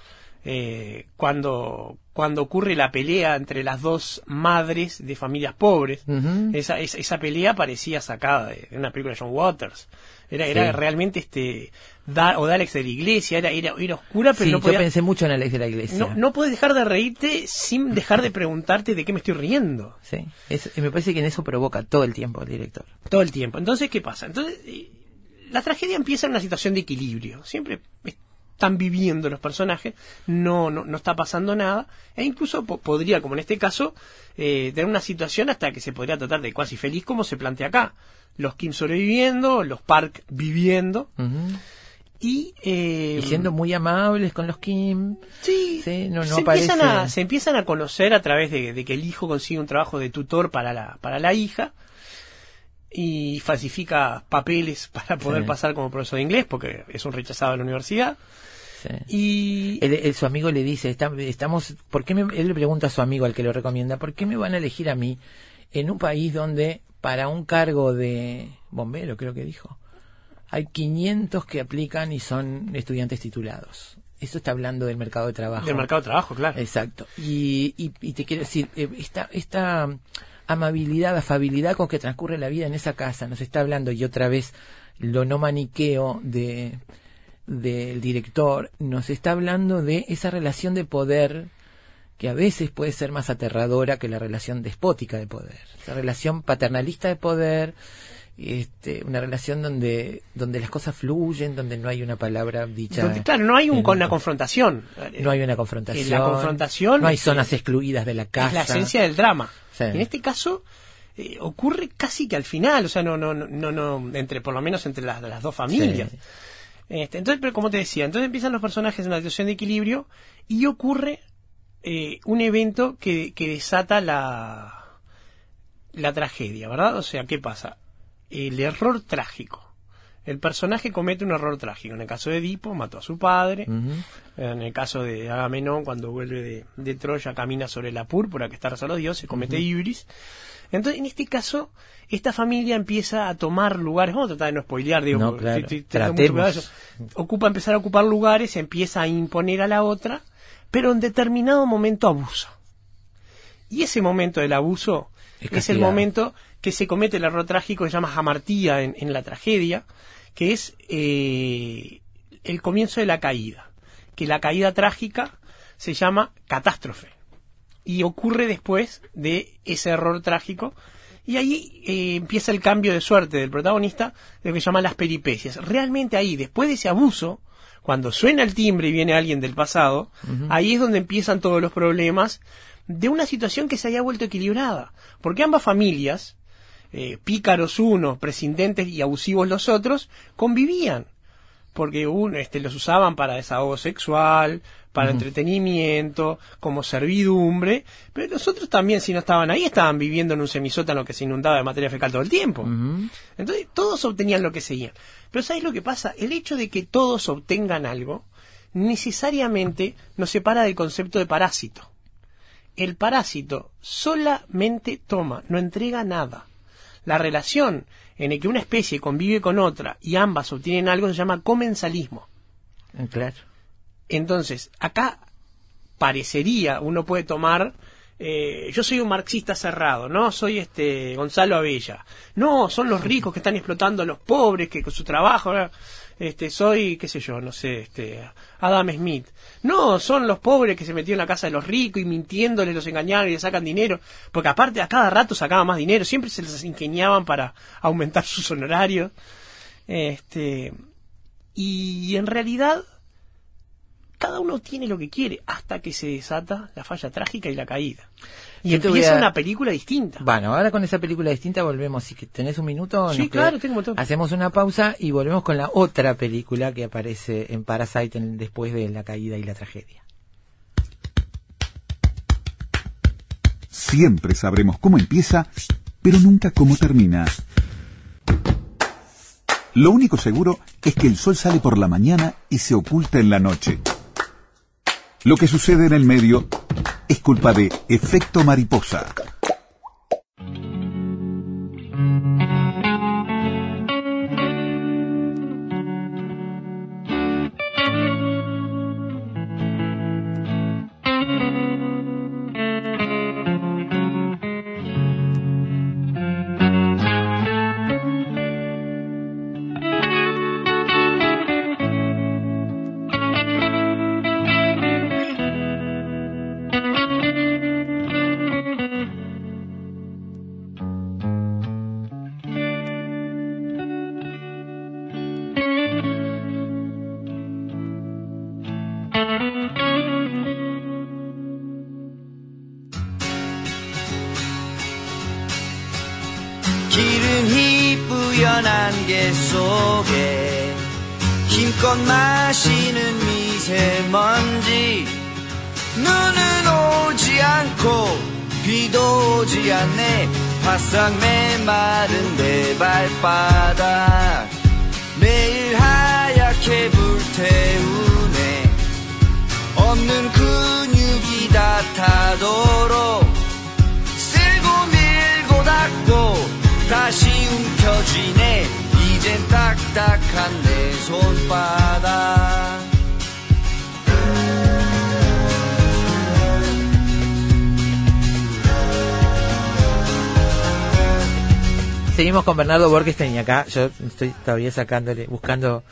eh, cuando, cuando ocurre la pelea entre las dos madres de familias pobres. Esa, esa, esa pelea parecía sacada de, de una película de John Waters. Era, era realmente este da, o de Alex de la Iglesia, era, era, era oscura, pero Sí, no yo pensé mucho en la ley de la iglesia. no, no puedes dejar de reírte sin dejar de preguntarte de qué me estoy riendo. Sí, es- me parece que en eso provoca todo el tiempo el director. Todo el tiempo. Entonces, ¿qué pasa? Entonces, eh, la tragedia empieza en una situación de equilibrio. Siempre están viviendo los personajes, no, no, no está pasando nada, e incluso po- podría, como en este caso, eh, tener una situación hasta que se podría tratar de cuasi feliz, como se plantea acá. Los Kim sobreviviendo, los Park viviendo, y... eh, Y siendo muy amables con los Kim. Sí, Sí, no- no se, empiezan a, se empiezan a conocer a través de, de que el hijo consigue un trabajo de tutor para la, para la hija y falsifica papeles para poder Sí. pasar como profesor de inglés porque es un rechazado de la universidad. Sí. Y Él- él- su amigo le dice, "Está- estamos, ¿por qué me-" él le pregunta a su amigo al que lo recomienda, ¿por qué me van a elegir a mí en un país donde para un cargo de bombero, creo que dijo, hay 500 que aplican y son estudiantes titulados? Eso está hablando del mercado de trabajo. del mercado de trabajo, claro. Exacto. Y, y, y te quiero decir, eh, esta, esta amabilidad, afabilidad con que transcurre la vida en esa casa, nos está hablando, y otra vez lo no maniqueo de del director, nos está hablando de esa relación de poder que a veces puede ser más aterradora que la relación despótica de poder. Esa relación paternalista de poder, este, una relación donde, donde las cosas fluyen, donde no hay una palabra dicha. Donde, claro, no hay un, una confrontación. no hay una confrontación. En la confrontación, No hay eh, zonas excluidas de la casa. Es la esencia del drama. Sí. En este caso eh, ocurre casi que al final, o sea, no, no, no, no, no entre por lo menos entre las, las dos familias. Sí. Este, entonces, pero como te decía, entonces empiezan los personajes en una situación de equilibrio y ocurre eh, un evento que, que desata la, la tragedia, ¿verdad? O sea, ¿qué pasa? El error trágico. El personaje comete un error trágico. En el caso de Edipo, mató a su padre. En el caso de Agamenón, cuando vuelve de, de Troya, camina sobre la púrpura que está a los dioses, comete ibris. Entonces, en este caso, esta familia empieza a tomar lugares. Vamos a tratar de no spoilear, digo, No, claro. de eso. Ocupa empezar a ocupar lugares, empieza a imponer a la otra, pero en determinado momento abusa. Y ese momento del abuso Es es, el momento que se comete el error trágico que se llama jamartía en, en la tragedia, que es eh, el comienzo de la caída. Que la caída trágica se llama catástrofe. Y ocurre después de ese error trágico. Y ahí eh, empieza el cambio de suerte del protagonista, de lo que se llaman las peripecias. Realmente ahí, después de ese abuso, cuando suena el timbre y viene alguien del pasado, ahí es donde empiezan todos los problemas de una situación que se haya vuelto equilibrada. Porque ambas familias, eh, pícaros unos, prescindentes y abusivos los otros, convivían. Porque uno, este, los usaban para desahogo sexual, para entretenimiento, como servidumbre, pero los otros también, si no estaban ahí, estaban viviendo en un semisótano que se inundaba de materia fecal todo el tiempo. Entonces, todos obtenían lo que seguían. Pero ¿sabes lo que pasa? El hecho de que todos obtengan algo, necesariamente nos separa del concepto de parásito. El parásito solamente toma, no entrega nada. La relación en la que una especie convive con otra y ambas obtienen algo se llama comensalismo. Eh, Claro. Entonces, acá parecería, uno puede tomar, eh, yo soy un marxista cerrado, no soy este Gonzalo Abella, no, son los ricos que están explotando a los pobres, que con su trabajo. Este, soy, qué sé yo, no sé, este, Adam Smith, no, son los pobres que se metieron en la casa de los ricos y mintiéndoles los engañaron y les sacan dinero, porque aparte a cada rato sacaban más dinero, siempre se les ingeniaban para aumentar sus honorarios, este, y en realidad cada uno tiene lo que quiere hasta que se desata la falla trágica y la caída. Y Yo empieza a- una película distinta. Bueno, ahora con esa película distinta volvemos. Si que tenés un minuto, Sí, claro, tengo un montón. Hacemos una pausa y volvemos con la otra película que aparece en Parasite en- después de la caída y la tragedia. Siempre sabremos cómo empieza, pero nunca cómo termina. Lo único seguro es que el sol sale por la mañana y se oculta en la noche. Lo que sucede en el medio es culpa de Efecto Mariposa. Con Bernardo Borgestein y acá yo estoy todavía sacándole, buscando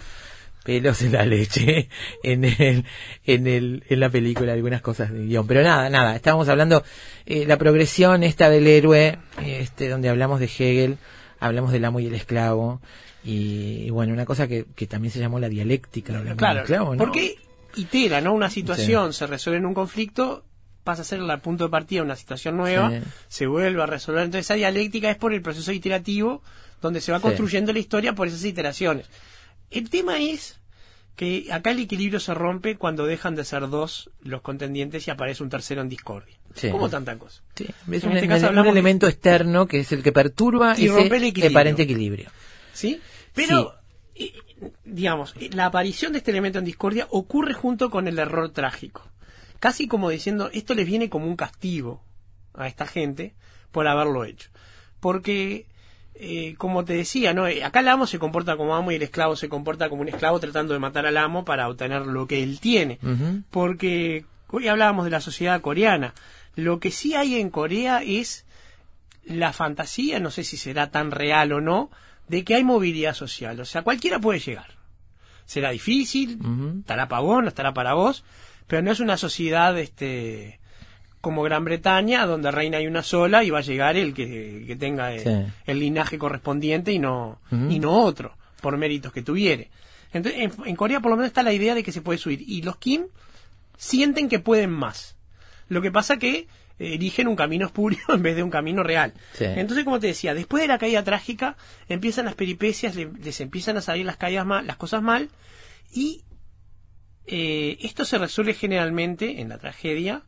pelos en la leche en el, en el, en la película, algunas cosas de guion. Pero nada, nada, estábamos hablando, eh, la progresión esta del héroe, este, donde hablamos de Hegel, hablamos del amo y el esclavo, y, y bueno, una cosa que, que también se llamó la dialéctica del amo y el Claro, esclavo, ¿no? porque itera, ¿no? Una situación se resuelve en un conflicto, pasa a ser el punto de partida de una situación nueva, Sí. se vuelve a resolver. Entonces esa dialéctica es por el proceso iterativo donde se va Sí. construyendo la historia por esas iteraciones. El tema es que acá el equilibrio se rompe cuando dejan de ser dos los contendientes y aparece un tercero en discordia. Sí. Como tanta cosa. Sí, es En un, este caso un de- elemento externo que es el que perturba Y ese rompe el equilibrio. aparente equilibrio. ¿Sí? Pero, eh, digamos, la aparición de este elemento en discordia ocurre junto con el error trágico. Casi como diciendo, esto les viene como un castigo a esta gente por haberlo hecho. Porque, eh, como te decía, ¿no? Eh, acá el amo se comporta como amo y el esclavo se comporta como un esclavo tratando de matar al amo para obtener lo que él tiene. Porque hoy hablábamos de la sociedad coreana. Lo que sí hay en Corea es la fantasía, no sé si será tan real o no, de que hay movilidad social. O sea, cualquiera puede llegar. Será difícil, estará para vos, no estará para vos, pero no es una sociedad este como Gran Bretaña, donde reina hay una sola y va a llegar el que, que tenga el, Sí. el linaje correspondiente y no, y no otro, por méritos que tuviere. Entonces, en, en Corea por lo menos está la idea de que se puede subir. Y los Kim sienten que pueden más. Lo que pasa que eh, eligen un camino espurio en vez de un camino real. Sí. Entonces, como te decía, después de la caída trágica, empiezan las peripecias, le- les empiezan a salir las caídas mal, las cosas mal, y eh, esto se resuelve generalmente en la tragedia,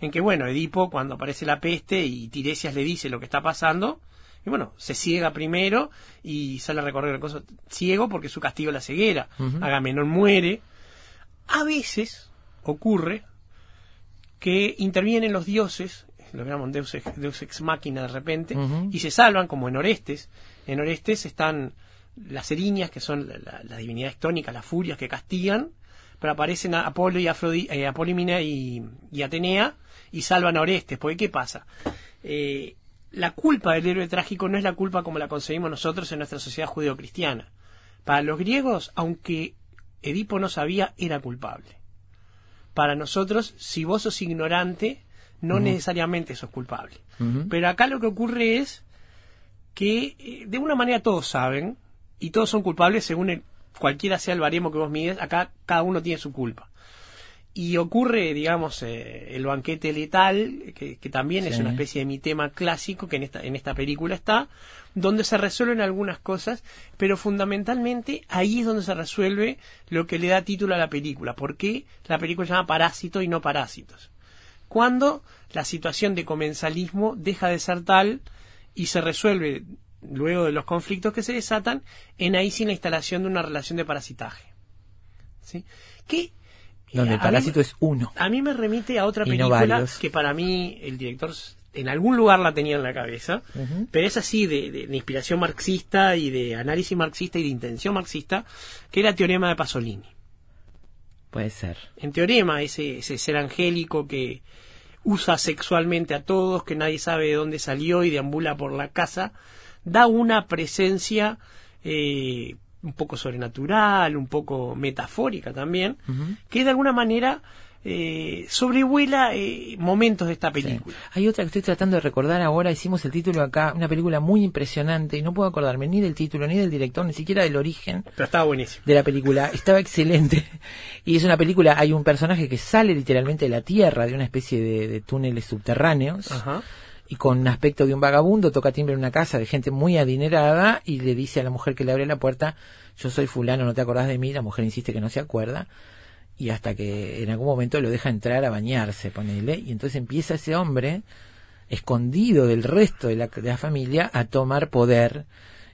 en que, bueno, Edipo, cuando aparece la peste y Tiresias le dice lo que está pasando, y bueno, se ciega primero y sale a recorrer el coso ciego porque su castigo es la ceguera. Agamenón muere. A veces ocurre que intervienen los dioses, lo llaman Deus ex, Deus ex machina de repente, y se salvan, como en Orestes. En Orestes están las eriñas, que son la, la- las divinidades tónicas, las furias que castigan, pero aparecen a Apolo y Afrodi- eh, y, y Atenea y salvan a Orestes. Porque, ¿qué pasa? Eh, la culpa del héroe trágico no es la culpa como la concebimos nosotros en nuestra sociedad judeocristiana. Para los griegos, aunque Edipo no sabía, era culpable. Para nosotros, si vos sos ignorante, no necesariamente sos culpable. Pero acá lo que ocurre es que eh, de una manera todos saben y todos son culpables según el, cualquiera sea el baremo que vos mides, acá cada uno tiene su culpa. Y ocurre, digamos, eh, el banquete letal, que, que también es una especie de mi tema clásico, que en esta, en esta película está, donde se resuelven algunas cosas, pero fundamentalmente ahí es donde se resuelve lo que le da título a la película. ¿Por qué la película se llama Parásito y no Parásitos? Cuando la situación de comensalismo deja de ser tal y se resuelve luego de los conflictos que se desatan en ahí sí la instalación de una relación de parasitaje. ¿Sí? Que donde a el mí- parásito es uno. A mí me remite a otra no película que para mí el director en algún lugar la tenía en la cabeza, pero es así de, de- de inspiración marxista y de análisis marxista y de intención marxista, que era Teorema de Pasolini. Puede ser. En Teorema, ese, ese ser angélico que usa sexualmente a todos, que nadie sabe de dónde salió y deambula por la casa, da una presencia eh, un poco sobrenatural, un poco metafórica también, que de alguna manera eh, sobrevuela eh, momentos de esta Sí. película. Hay otra que estoy tratando de recordar ahora, hicimos el título acá, una película muy impresionante y no puedo acordarme ni del título, ni del director, ni siquiera del origen Pero estaba buenísimo. de la película. Estaba excelente. Y es una película, hay un personaje que sale literalmente de la tierra, de una especie de, de túneles subterráneos. Ajá. Y con un aspecto de un vagabundo, toca timbre en una casa de gente muy adinerada y le dice a la mujer que le abre la puerta, yo soy fulano, no te acordás de mí, la mujer insiste que no se acuerda y hasta que en algún momento lo deja entrar a bañarse, ponele, y entonces empieza ese hombre, escondido del resto de la, de la familia, a tomar poder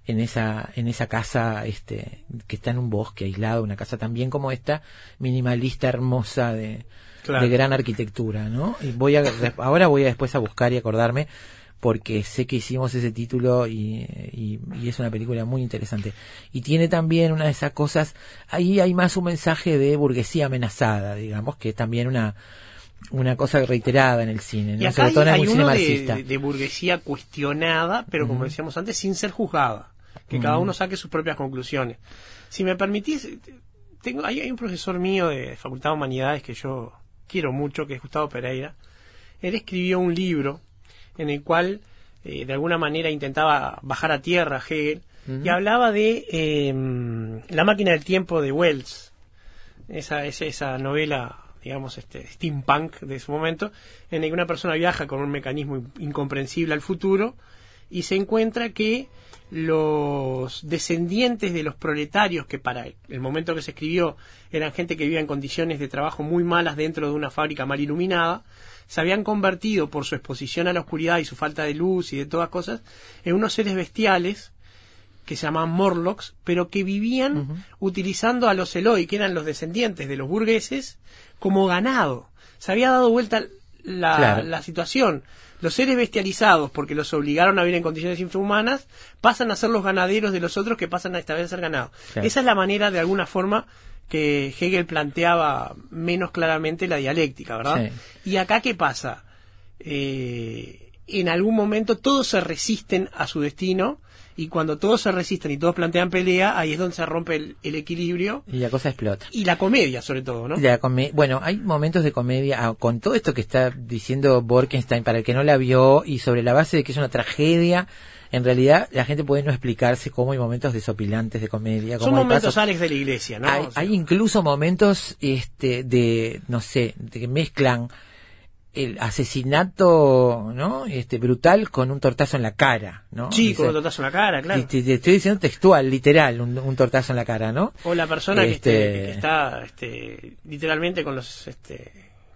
en esa, en esa casa este, que está en un bosque aislado, una casa también como esta, minimalista, hermosa, de, Claro. de gran arquitectura, ¿no? Y voy a, ahora voy a después a buscar y acordarme porque sé que hicimos ese título y, y- y es una película muy interesante. Y tiene también una de esas cosas, ahí hay más un mensaje de burguesía amenazada, digamos, que es también una, una cosa reiterada en el cine, Y ¿no? acá sobre hay, todo en el cine marxista. de- de burguesía cuestionada, pero como decíamos antes, sin ser juzgada. Que cada uno saque sus propias conclusiones. Si me permitís, tengo, hay, hay un profesor mío de Facultad de Humanidades que yo quiero mucho, que es Gustavo Pereira. Él escribió un libro en el cual eh, de alguna manera intentaba bajar a tierra a Hegel y hablaba de eh, La máquina del tiempo de Wells esa, esa, esa novela, digamos, este, steampunk de su momento, en el que una persona viaja con un mecanismo in- incomprensible al futuro y se encuentra que los descendientes de los proletarios, que para el momento que se escribió eran gente que vivía en condiciones de trabajo muy malas dentro de una fábrica mal iluminada, se habían convertido por su exposición a la oscuridad y su falta de luz y de todas cosas en unos seres bestiales que se llamaban Morlocks, pero que vivían utilizando a los Eloi, que eran los descendientes de los burgueses, como ganado. Se había dado vuelta la, Claro. la situación. Los seres bestializados, porque los obligaron a vivir en condiciones infrahumanas, pasan a ser los ganaderos de los otros que pasan a esta vez a ser ganado. Claro. Esa es la manera, de alguna forma, que Hegel planteaba menos claramente la dialéctica, ¿verdad? Sí. Y acá, ¿qué pasa? Eh, en algún momento todos se resisten a su destino y cuando todos se resisten y todos plantean pelea, ahí es donde se rompe el, el equilibrio Y la cosa explota. y la comedia sobre todo, ¿no? La come- bueno, hay momentos de comedia ah, con todo esto que está diciendo Borkenstein para el que no la vio y sobre la base de que es una tragedia. En realidad, la gente puede no explicarse cómo hay momentos desopilantes de comedia. Son momentos pasos- Alex de la iglesia, ¿no? hay, O sea, hay incluso momentos este, de, no sé, de que mezclan el asesinato no este brutal con un tortazo en la cara no sí, Dice- con un tortazo en la cara, claro. te, te estoy diciendo textual literal un, un tortazo en la cara no O la persona que, Este- que está este, literalmente con los este,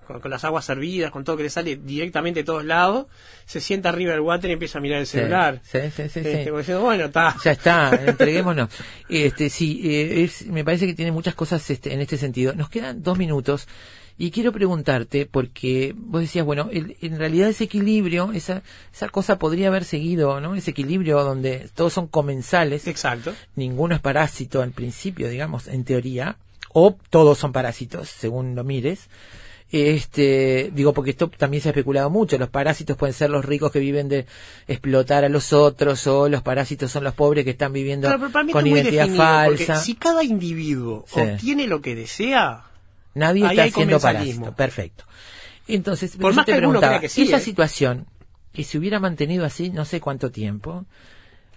con, con las aguas servidas, con todo que le sale directamente de todos lados, se sienta arriba del water y empieza a mirar el celular. sí, sí, sí, Este, sí. diciendo, bueno, está. ya está, entreguémonos. Este, sí, eh, es- me parece que tiene muchas cosas este, en este sentido. Nos quedan dos minutos y quiero preguntarte, porque vos decías, bueno, el- en realidad ese equilibrio, esa, esa cosa podría haber seguido, ¿no? Ese equilibrio donde todos son comensales, Exacto. ninguno es parásito al principio, digamos, en teoría, o todos son parásitos, según lo mires. Este, digo, porque esto también se ha especulado mucho. Los parásitos pueden ser los ricos que viven de explotar a los otros, o los parásitos son los pobres que están viviendo Claro, pero para mí con identidad definido, porque falsa. si cada individuo Sí. obtiene lo que desea, Nadie ahí está haciendo comensalismo. parásito. Perfecto. Entonces, Por yo más te que preguntaba, que sí, esa ¿eh? situación, que se hubiera mantenido así no sé cuánto tiempo,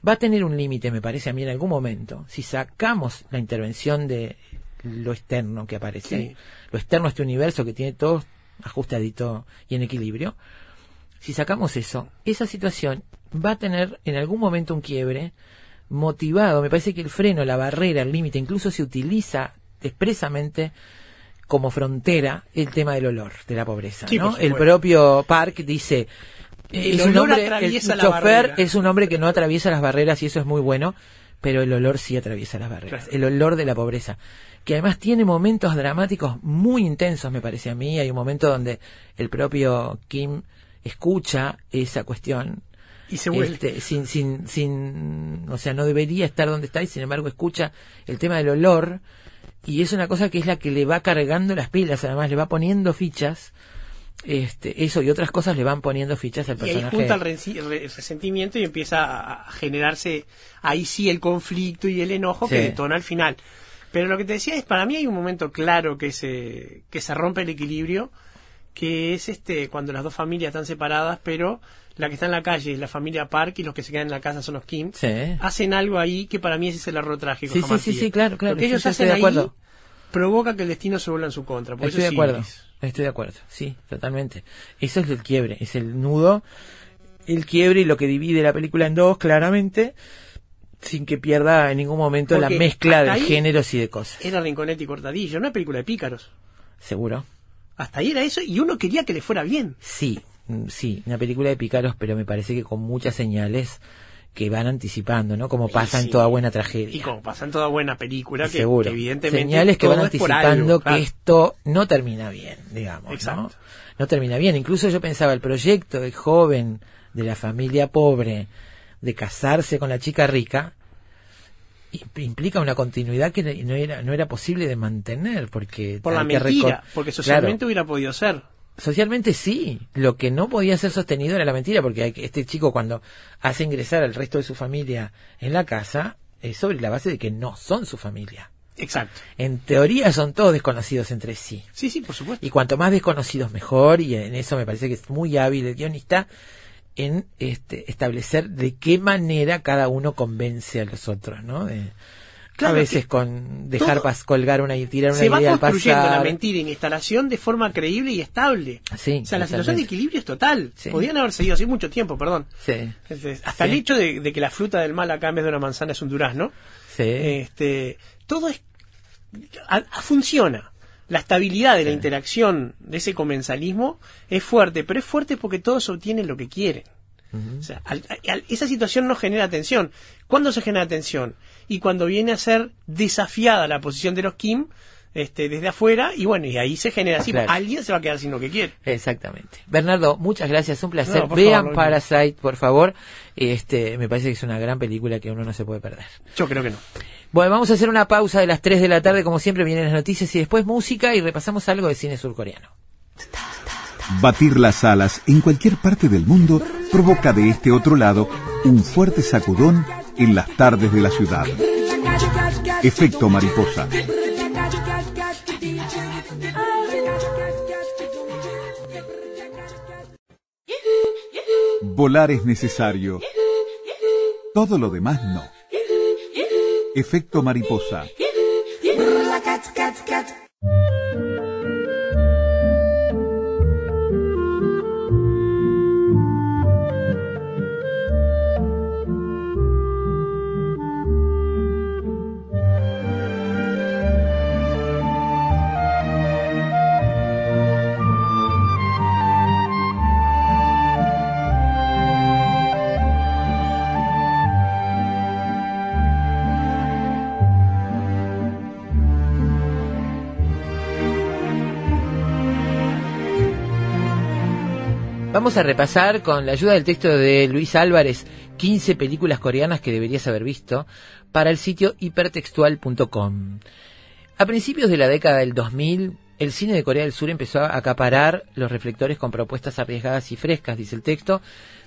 va a tener un límite, me parece a mí, en algún momento. Si sacamos la intervención de lo externo que aparece, Sí. lo externo a este universo que tiene todo ajustadito y en equilibrio, si sacamos eso, esa situación va a tener en algún momento un quiebre motivado. Me parece que el freno, la barrera, el límite, incluso se utiliza expresamente como frontera el tema del olor de la pobreza. Sí, ¿no? El propio Park dice El es un hombre, el chofer barrera. es un hombre que no atraviesa las barreras y eso es muy bueno, pero el olor sí atraviesa las barreras. Claro. El olor de la pobreza, que además tiene momentos dramáticos muy intensos, me parece a mí. Hay un momento donde el propio Kim escucha esa cuestión Y se vuelve. este, sin, sin, sin, o sea, no debería estar donde está y sin embargo escucha el tema del olor y es una cosa que es la que le va cargando las pilas, además le va poniendo fichas, este, eso y otras cosas le van poniendo fichas al Y ahí personaje. junta el resentimiento y empieza a generarse ahí sí el conflicto y el enojo que detona al final. Pero lo que te decía es, para mí hay un momento claro que se, que se rompe el equilibrio, que es este cuando las dos familias están separadas, pero la que está en la calle es la familia Park y los que se quedan en la casa son los Kim. Sí. Hacen algo ahí que para mí ese es el error trágico. Sí, sí, sí, claro, claro, Lo que ellos sí, hacen de ahí provoca que el destino se vuelva en su contra. Por Estoy de acuerdo, sí, estoy de acuerdo, sí, totalmente. Eso es el quiebre, es el nudo, el quiebre y lo que divide la película en dos, claramente, sin que pierda en ningún momento la mezcla de géneros y de cosas. Era Rinconete y Cortadillo, una película de pícaros. ¿Seguro? Hasta ahí era eso y uno quería que le fuera bien. Sí, sí, una película de pícaros, pero me parece que con muchas señales que van anticipando, ¿no? Como pasa sí. en toda buena tragedia. Y como pasa en toda buena película, que, Seguro. que evidentemente Señales que van anticipando algo, que esto no termina bien, digamos. ¿no? Exacto. No termina bien. Incluso yo pensaba, el proyecto de joven de la familia pobre de casarse con la chica rica implica una continuidad que no era, no era posible de mantener, porque por la que mentira, porque Claro. socialmente hubiera podido ser. Socialmente sí, lo que no podía ser sostenido era la mentira, porque este chico cuando hace ingresar al resto de su familia en la casa es sobre la base de que no son su familia. Exacto. En teoría son todos desconocidos entre sí. Sí, sí, por supuesto. Y cuanto más desconocidos mejor, y en eso me parece que es muy hábil el guionista, en este, establecer de qué manera cada uno convence a los otros, ¿no? De- Claro, a veces con dejar pas- colgar una y tirar una Se va idea al construyendo la mentira en instalación de forma creíble y estable. Sí, o sea, la situación de equilibrio es total. Sí. Podían haber seguido así mucho tiempo, perdón. Sí, Entonces, hasta el hecho de, de que la fruta del mal acá en vez de una manzana es un durazno, este, todo es a- a- funciona. La estabilidad de la interacción de ese comensalismo es fuerte, pero es fuerte porque todos obtienen lo que quieren. O sea, al- al- esa situación no genera tensión. ¿Cuándo se genera tensión? Y cuando viene a ser desafiada la posición de los Kim este, desde afuera, y bueno, y ahí se genera así, Claro. alguien se va a quedar sin lo que quiere. Exactamente. Bernardo, muchas gracias, un placer. No, Vean favor, Parasite, por favor. Este, me parece que es una gran película que uno no se puede perder. Yo creo que no. Bueno, vamos a hacer una pausa de las 3 de la tarde, como siempre vienen las noticias y después música y repasamos algo de cine surcoreano. Batir las alas en cualquier parte del mundo provoca de este otro lado un fuerte sacudón en las tardes de la ciudad. Efecto mariposa. Volar es necesario. Todo lo demás no. Efecto mariposa. Vamos a repasar con la ayuda del texto de Luis Álvarez 15 películas coreanas que deberías haber visto para el sitio hipertextual.com. A principios de la década del 2000, el cine de Corea del Sur empezó a acaparar los reflectores con propuestas arriesgadas y frescas, dice el texto.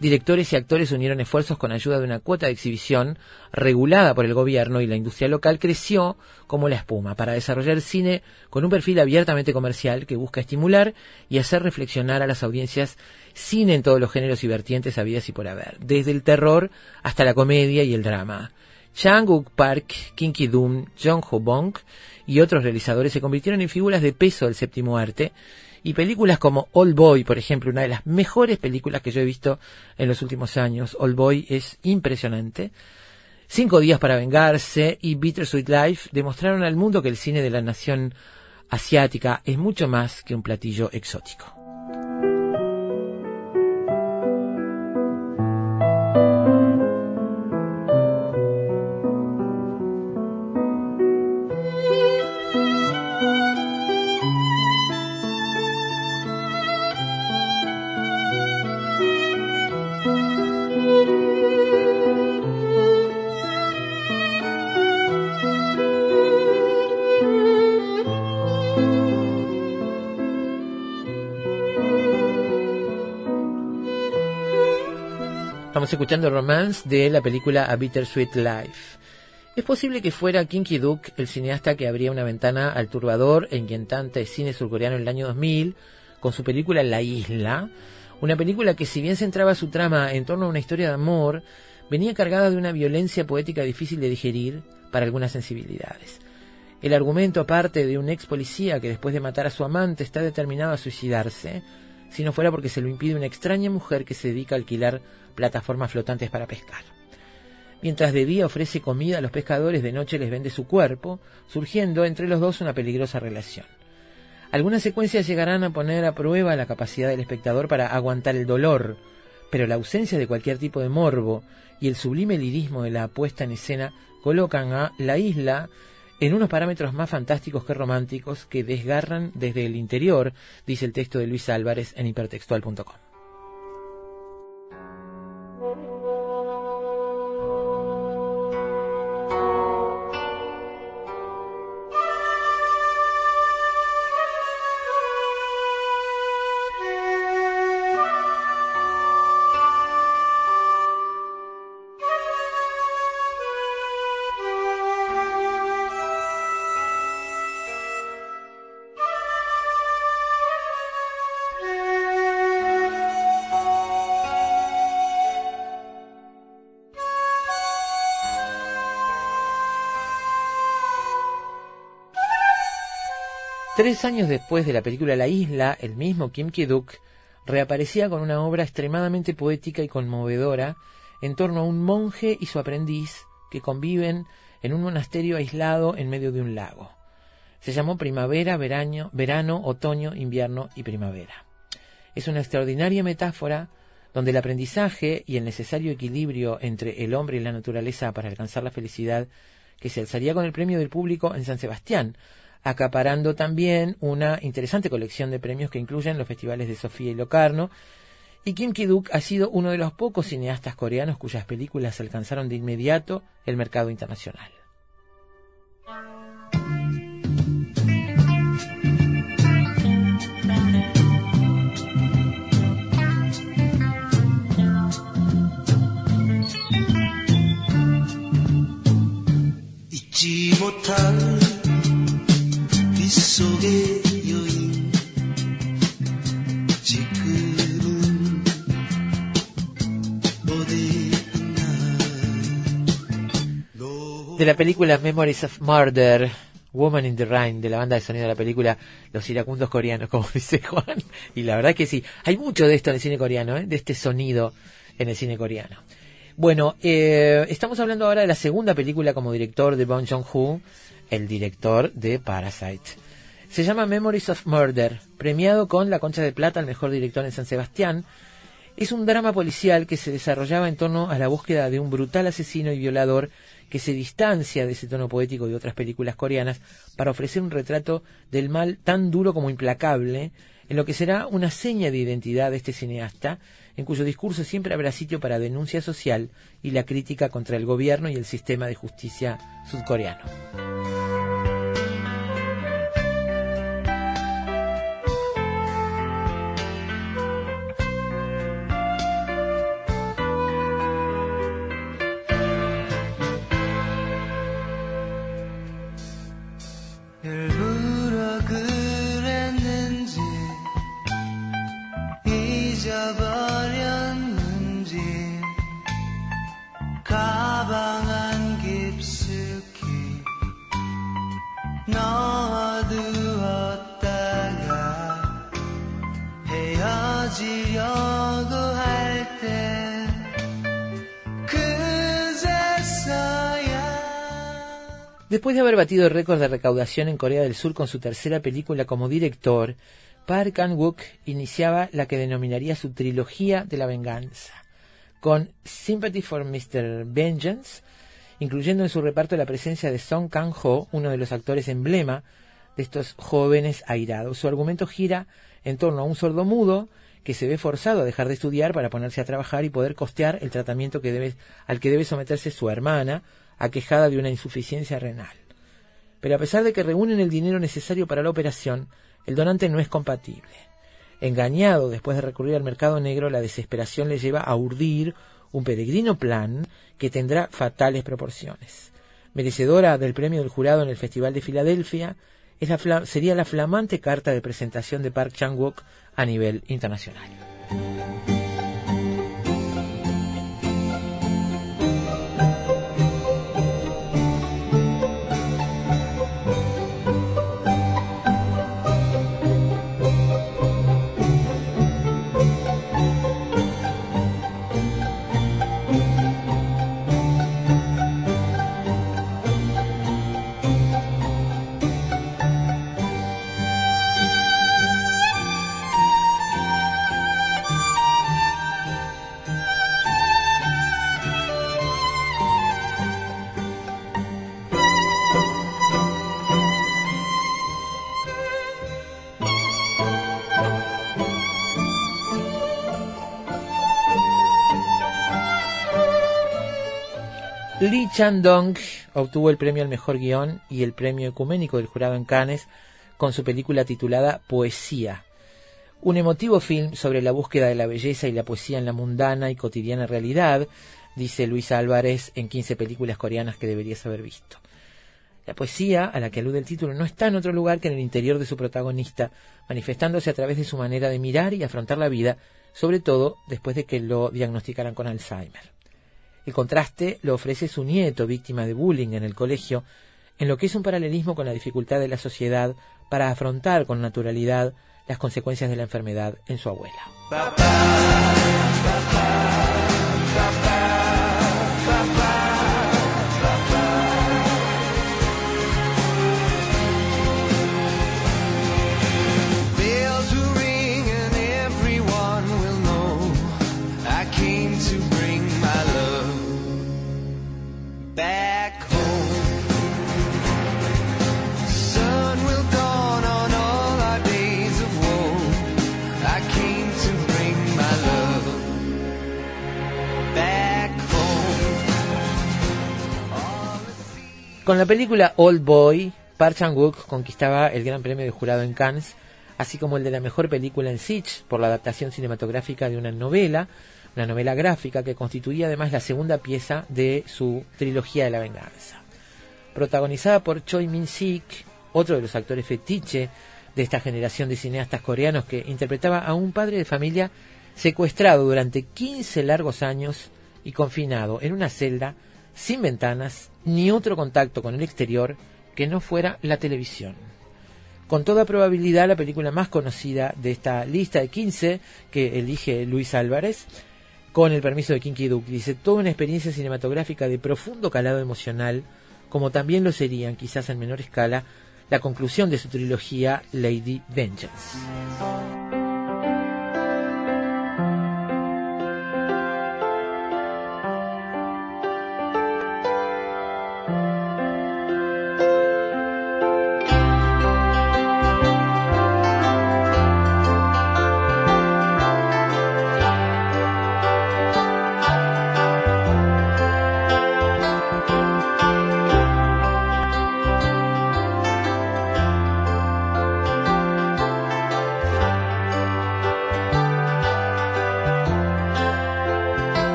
Directores y actores unieron esfuerzos con ayuda de una cuota de exhibición regulada por el gobierno y la industria local creció como la espuma para desarrollar cine con un perfil abiertamente comercial que busca estimular y hacer reflexionar a las audiencias cine en todos los géneros y vertientes habidas y por haber, desde el terror hasta la comedia y el drama. Chang Wook Park, Kim Ki-dum, Jong Ho-bong y otros realizadores se convirtieron en figuras de peso del séptimo arte y películas como All Boy, por ejemplo, una de las mejores películas que yo he visto en los últimos años. All Boy es impresionante. Cinco días para vengarse y Bittersweet Life demostraron al mundo que el cine de la nación asiática es mucho más que un platillo exótico. Estamos escuchando Romance de la película A Bittersweet Life. Es posible que fuera Kinky Duke el cineasta que abría una ventana al turbador e inquietante cine surcoreano en el año 2000 con su película La Isla, una película que si bien centraba su trama en torno a una historia de amor, venía cargada de una violencia poética difícil de digerir para algunas sensibilidades. El argumento parte de un ex policía que después de matar a su amante está determinado a suicidarse, si no fuera porque se lo impide una extraña mujer que se dedica a alquilar plataformas flotantes para pescar. Mientras de día ofrece comida a los pescadores, de noche les vende su cuerpo, surgiendo entre los dos una peligrosa relación. Algunas secuencias llegarán a poner a prueba la capacidad del espectador para aguantar el dolor, pero la ausencia de cualquier tipo de morbo y el sublime lirismo de la puesta en escena colocan a la isla en unos parámetros más fantásticos que románticos que desgarran desde el interior, dice el texto de Luis Álvarez en hipertextual.com. Tres años después de la película La Isla, el mismo Kim Ki-duk reaparecía con una obra extremadamente poética y conmovedora en torno a un monje y su aprendiz que conviven en un monasterio aislado en medio de un lago. Se llamó Primavera, Verano, verano Otoño, Invierno y Primavera. Es una extraordinaria metáfora donde el aprendizaje y el necesario equilibrio entre el hombre y la naturaleza para alcanzar la felicidad que se alzaría con el premio del público en San Sebastián, acaparando también una interesante colección de premios que incluyen los festivales de Sofía y Locarno. Y Kim Ki-duk ha sido uno de los pocos cineastas coreanos cuyas películas alcanzaron de inmediato el mercado internacional. De la película Memories of Murder, Woman in the Rain, de la banda de sonido de la película Los iracundos coreanos, como dice Juan. Y la verdad que sí, hay mucho de esto en el cine coreano, ¿eh? de este sonido en el cine coreano. Bueno, eh, estamos hablando ahora de la segunda película como director de Bong Joon-ho, el director de Parasite. Se llama Memories of Murder, premiado con la Concha de Plata al mejor director en San Sebastián. Es un drama policial que se desarrollaba en torno a la búsqueda de un brutal asesino y violador que se distancia de ese tono poético de otras películas coreanas para ofrecer un retrato del mal tan duro como implacable, en lo que será una seña de identidad de este cineasta, en cuyo discurso siempre habrá sitio para denuncia social y la crítica contra el gobierno y el sistema de justicia sudcoreano. Después de haber batido el récord de recaudación en Corea del Sur con su tercera película como director, Park Chan-wook iniciaba la que denominaría su trilogía de la venganza, con Sympathy for Mr. Vengeance, incluyendo en su reparto la presencia de Song Kang-ho, uno de los actores emblema de estos jóvenes airados. Su argumento gira en torno a un sordo mudo que se ve forzado a dejar de estudiar para ponerse a trabajar y poder costear el tratamiento que debe, al que debe someterse su hermana, aquejada de una insuficiencia renal. Pero a pesar de que reúnen el dinero necesario para la operación, el donante no es compatible. Engañado después de recurrir al mercado negro, la desesperación le lleva a urdir un peregrino plan que tendrá fatales proporciones. Merecedora del premio del jurado en el Festival de Filadelfia, sería la flamante carta de presentación de Park Chan-wook a nivel internacional. Lee Chan-dong obtuvo el premio al mejor guion y el premio ecuménico del jurado en Cannes con su película titulada Poesía, un emotivo film sobre la búsqueda de la belleza y la poesía en la mundana y cotidiana realidad, dice Luis Álvarez en 15 películas coreanas que deberías haber visto. La poesía, a la que alude el título, no está en otro lugar que en el interior de su protagonista, manifestándose a través de su manera de mirar y afrontar la vida, sobre todo después de que lo diagnosticaran con Alzheimer. El contraste lo ofrece su nieto, víctima de bullying en el colegio, en lo que es un paralelismo con la dificultad de la sociedad para afrontar con naturalidad las consecuencias de la enfermedad en su abuela. Con la película Old Boy, Park Chan-wook conquistaba el Gran Premio de Jurado en Cannes, así como el de la mejor película en Sitges por la adaptación cinematográfica de una novela, una novela gráfica que constituía además la segunda pieza de su trilogía de la venganza. Protagonizada por Choi Min-sik, otro de los actores fetiche de esta generación de cineastas coreanos que interpretaba a un padre de familia secuestrado durante 15 largos años y confinado en una celda sin ventanas ni otro contacto con el exterior que no fuera la televisión. Con toda probabilidad la película más conocida de esta lista de 15 que elige Luis Álvarez, con el permiso de Kinky Duke, dice, toda una experiencia cinematográfica de profundo calado emocional, como también lo serían, quizás en menor escala, la conclusión de su trilogía Lady Vengeance.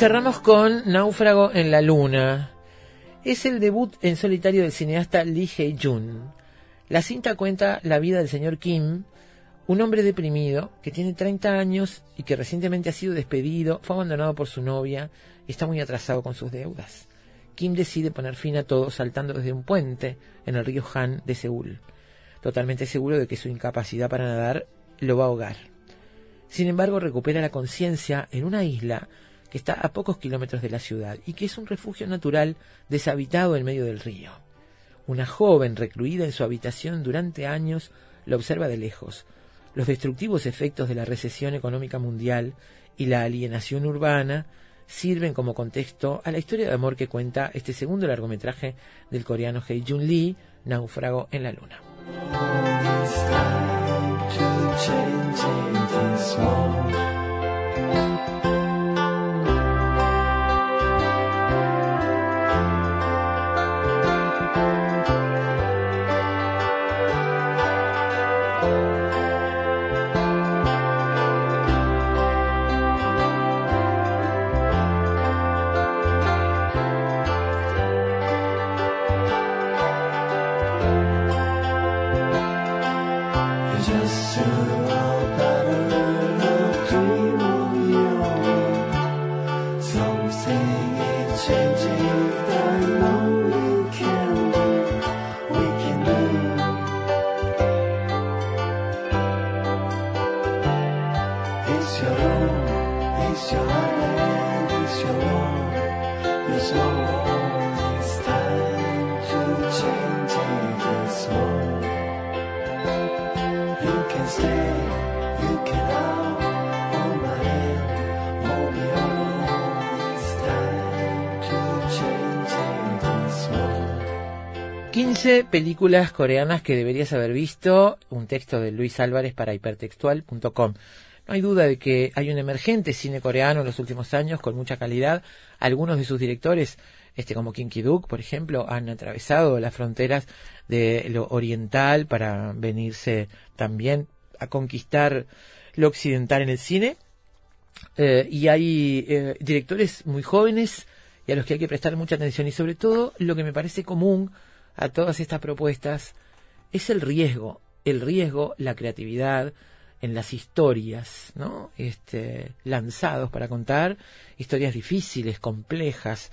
Cerramos con Náufrago en la Luna. Es el debut en solitario del cineasta Lee Hae-jun. La cinta cuenta la vida del señor Kim, un hombre deprimido que tiene 30 años y que recientemente ha sido despedido, fue abandonado por su novia y está muy atrasado con sus deudas. Kim decide poner fin a todo saltando desde un puente en el río Han de Seúl, totalmente seguro de que su incapacidad para nadar lo va a ahogar. Sin embargo, recupera la conciencia en una isla que está a pocos kilómetros de la ciudad y que es un refugio natural deshabitado en medio del río. Una joven recluida en su habitación durante años lo observa de lejos. Los destructivos efectos de la recesión económica mundial y la alienación urbana sirven como contexto a la historia de amor que cuenta este segundo largometraje del coreano Hei Jun Lee, Náufrago en la Luna. Películas coreanas que deberías haber visto, un texto de Luis Álvarez para hipertextual.com. No hay duda de que hay un emergente cine coreano en los últimos años con mucha calidad. Algunos de sus directores, este como Kim Ki-duk, por ejemplo, han atravesado las fronteras de lo oriental para venirse también a conquistar lo occidental en el cine. Eh, y hay eh, directores muy jóvenes y a los que hay que prestar mucha atención. Y sobre todo, lo que me parece común a todas estas propuestas es el riesgo. El riesgo, la creatividad en las historias, ¿no? Este, lanzados para contar historias difíciles, complejas,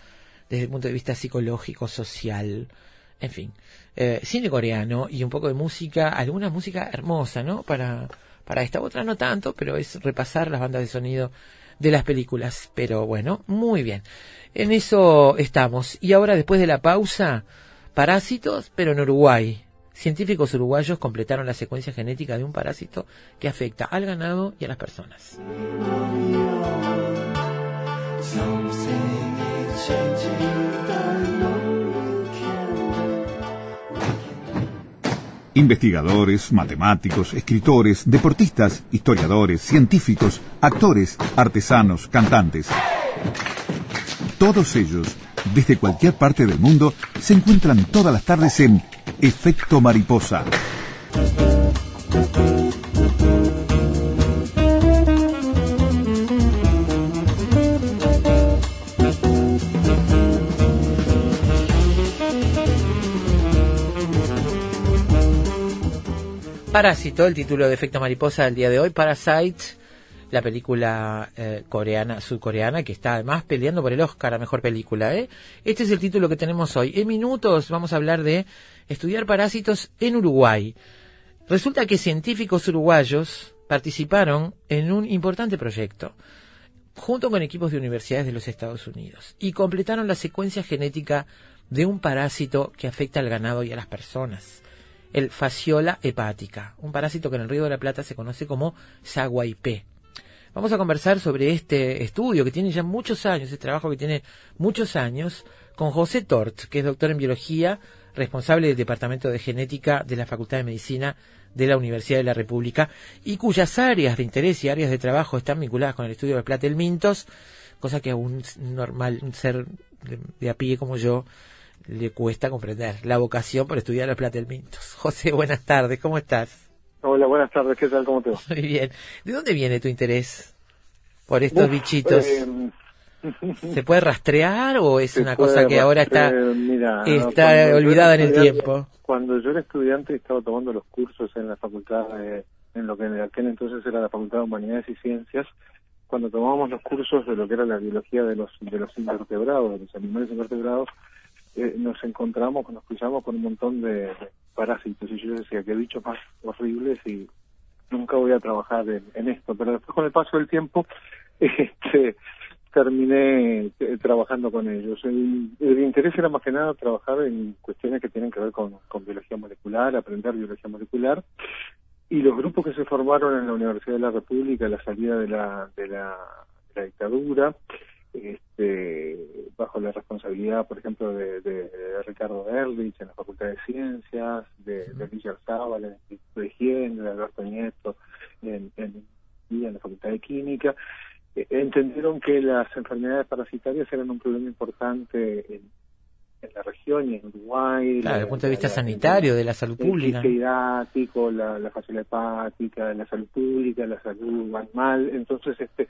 desde el punto de vista psicológico, social, en fin. Eh, cine coreano y un poco de música, alguna música hermosa, ¿no? Para, para esta otra no tanto, pero es repasar las bandas de sonido de las películas. Pero bueno, muy bien. En eso estamos. Y ahora, después de la pausa, parásitos, pero en Uruguay. Científicos uruguayos completaron la secuencia genética de un parásito que afecta al ganado y a las personas. Investigadores, matemáticos, escritores, deportistas, historiadores, científicos, actores, artesanos, cantantes. Todos ellos, desde cualquier parte del mundo, se encuentran todas las tardes en Efecto Mariposa. Parásito, el título de Efecto Mariposa del día de hoy, Parasite, la película eh, coreana, sudcoreana, que está además peleando por el Oscar a Mejor Película. ¿eh? Este es el título que tenemos hoy. En minutos vamos a hablar de estudiar parásitos en Uruguay. Resulta que científicos uruguayos participaron en un importante proyecto, junto con equipos de universidades de los Estados Unidos, y completaron la secuencia genética de un parásito que afecta al ganado y a las personas el fasciola hepática, un parásito que en el Río de la Plata se conoce como saguaipé. Vamos a conversar sobre este estudio que tiene ya muchos años, este trabajo que tiene muchos años, con José Tort, que es doctor en biología, responsable del Departamento de Genética de la Facultad de Medicina de la Universidad de la República y cuyas áreas de interés y áreas de trabajo están vinculadas con el estudio de platelmintos, cosa que a un normal, un ser de, a pie como yo, le cuesta comprender la vocación por estudiar los platelmintos. José, buenas tardes, ¿cómo estás? Hola, buenas tardes, ¿qué tal? ¿Cómo te va? Muy bien. ¿De dónde viene tu interés por estos Uf, bichitos? eh, ¿Se puede rastrear o es una cosa que ahora está, mira, está olvidada en el tiempo? Cuando yo era estudiante y estaba tomando los cursos en la facultad, de- en lo que en aquel entonces era la Facultad de Humanidades y Ciencias, cuando tomábamos los cursos de lo que era la biología de los de los invertebrados, de los animales invertebrados, eh, nos encontramos, nos cruzamos con un montón de, parásitos y yo decía, qué bichos más horribles y nunca voy a trabajar en, esto, pero después con el paso del tiempo este, terminé eh, trabajando con ellos. El, el interés era más que nada trabajar en cuestiones que tienen que ver con, biología molecular, aprender biología molecular, y los grupos que se formaron en la Universidad de la República a la salida de la, de la dictadura, este, bajo la responsabilidad, por ejemplo, de, de- de Ricardo Erlich en la Facultad de Ciencias, de, de Richard Zaval en el Instituto de Higiene, de Alberto Nieto en, en, y en la Facultad de Química, eh, entendieron que las enfermedades parasitarias eran un problema importante en, en la región y en Uruguay. Claro, desde el punto de vista la- sanitario, de la salud el pública. quiste hidrático, la, la fascia hepática, la salud pública, la salud animal. Entonces, este,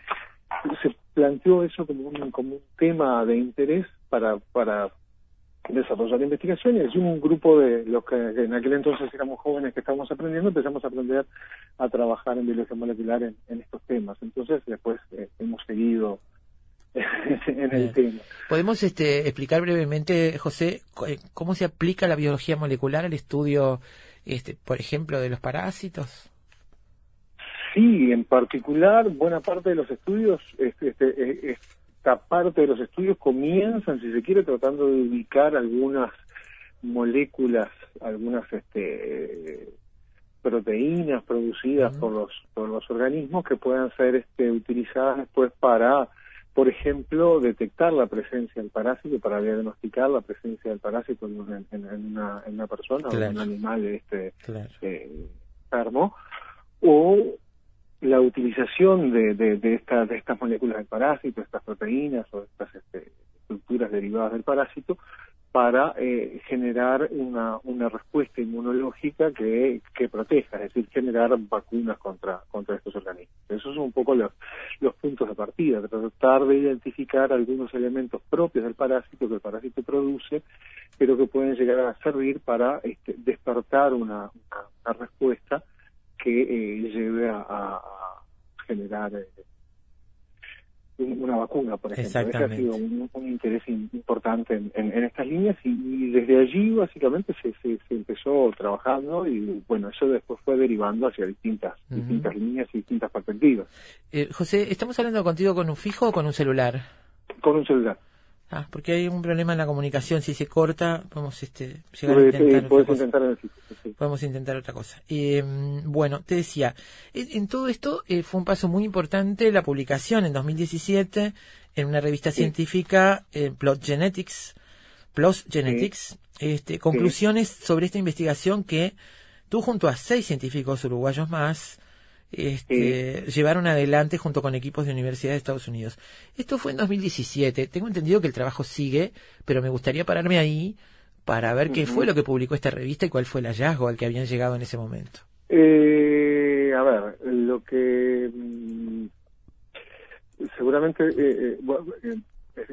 se planteó eso como un, como un tema de interés para, para desarrollar investigaciones. Y un grupo de los que en aquel entonces éramos jóvenes que estábamos aprendiendo empezamos a aprender a trabajar en biología molecular en, en estos temas. Entonces después eh, hemos seguido en el tema. ¿Podemos este, explicar brevemente, José, eh, cómo se aplica la biología molecular al estudio, este, por ejemplo, de los parásitos? Sí, en particular, buena parte de los estudios, este, este, eh, esta parte de los estudios comienzan, si se quiere, tratando de ubicar algunas moléculas, algunas este, proteínas producidas por los por los organismos que puedan ser este, utilizadas después para, por ejemplo, detectar la presencia del parásito, para diagnosticar la presencia del parásito en una, en, una, en una persona o en un animal este, Claro. eh, enfermo, o la utilización de, de, de, esta- de estas moléculas del parásito, estas proteínas o estas este, estructuras derivadas del parásito, para eh, generar una, una respuesta inmunológica que, que proteja, es decir, generar vacunas contra, contra estos organismos. Esos son un poco los, los puntos de partida, tratar de identificar algunos elementos propios del parásito que el parásito produce, pero que pueden llegar a servir para este, despertar una, una, una respuesta que eh, lleve a, generar eh, un- una vacuna, por ejemplo. Ese ha sido un, un interés in- importante en, en- en estas líneas y, y desde allí básicamente se, se, se empezó trabajando y bueno, eso después fue derivando hacia distintas, distintas líneas y distintas perspectivas. Eh, José, ¿estamos hablando contigo con un fijo o con un celular? Con un celular. Ah, porque hay un problema en la comunicación. Si se corta, podemos este, llegar a intentar eh, otra cosa. sí. Podemos intentar otra cosa. Eh, bueno, te decía, en, en todo esto eh, fue un paso muy importante la publicación en 2017 en una revista Sí. científica, eh, Plot Genetics, PLOS Genetics, este, conclusiones sobre esta investigación que tú junto a seis científicos uruguayos más este, llevaron adelante junto con equipos de universidades de Estados Unidos. Esto fue en 2017. Tengo entendido que el trabajo sigue, pero me gustaría pararme ahí para ver qué fue lo que publicó esta revista y cuál fue el hallazgo al que habían llegado en ese momento. Eh, a ver, lo que mm, seguramente eh, eh, bueno, eh,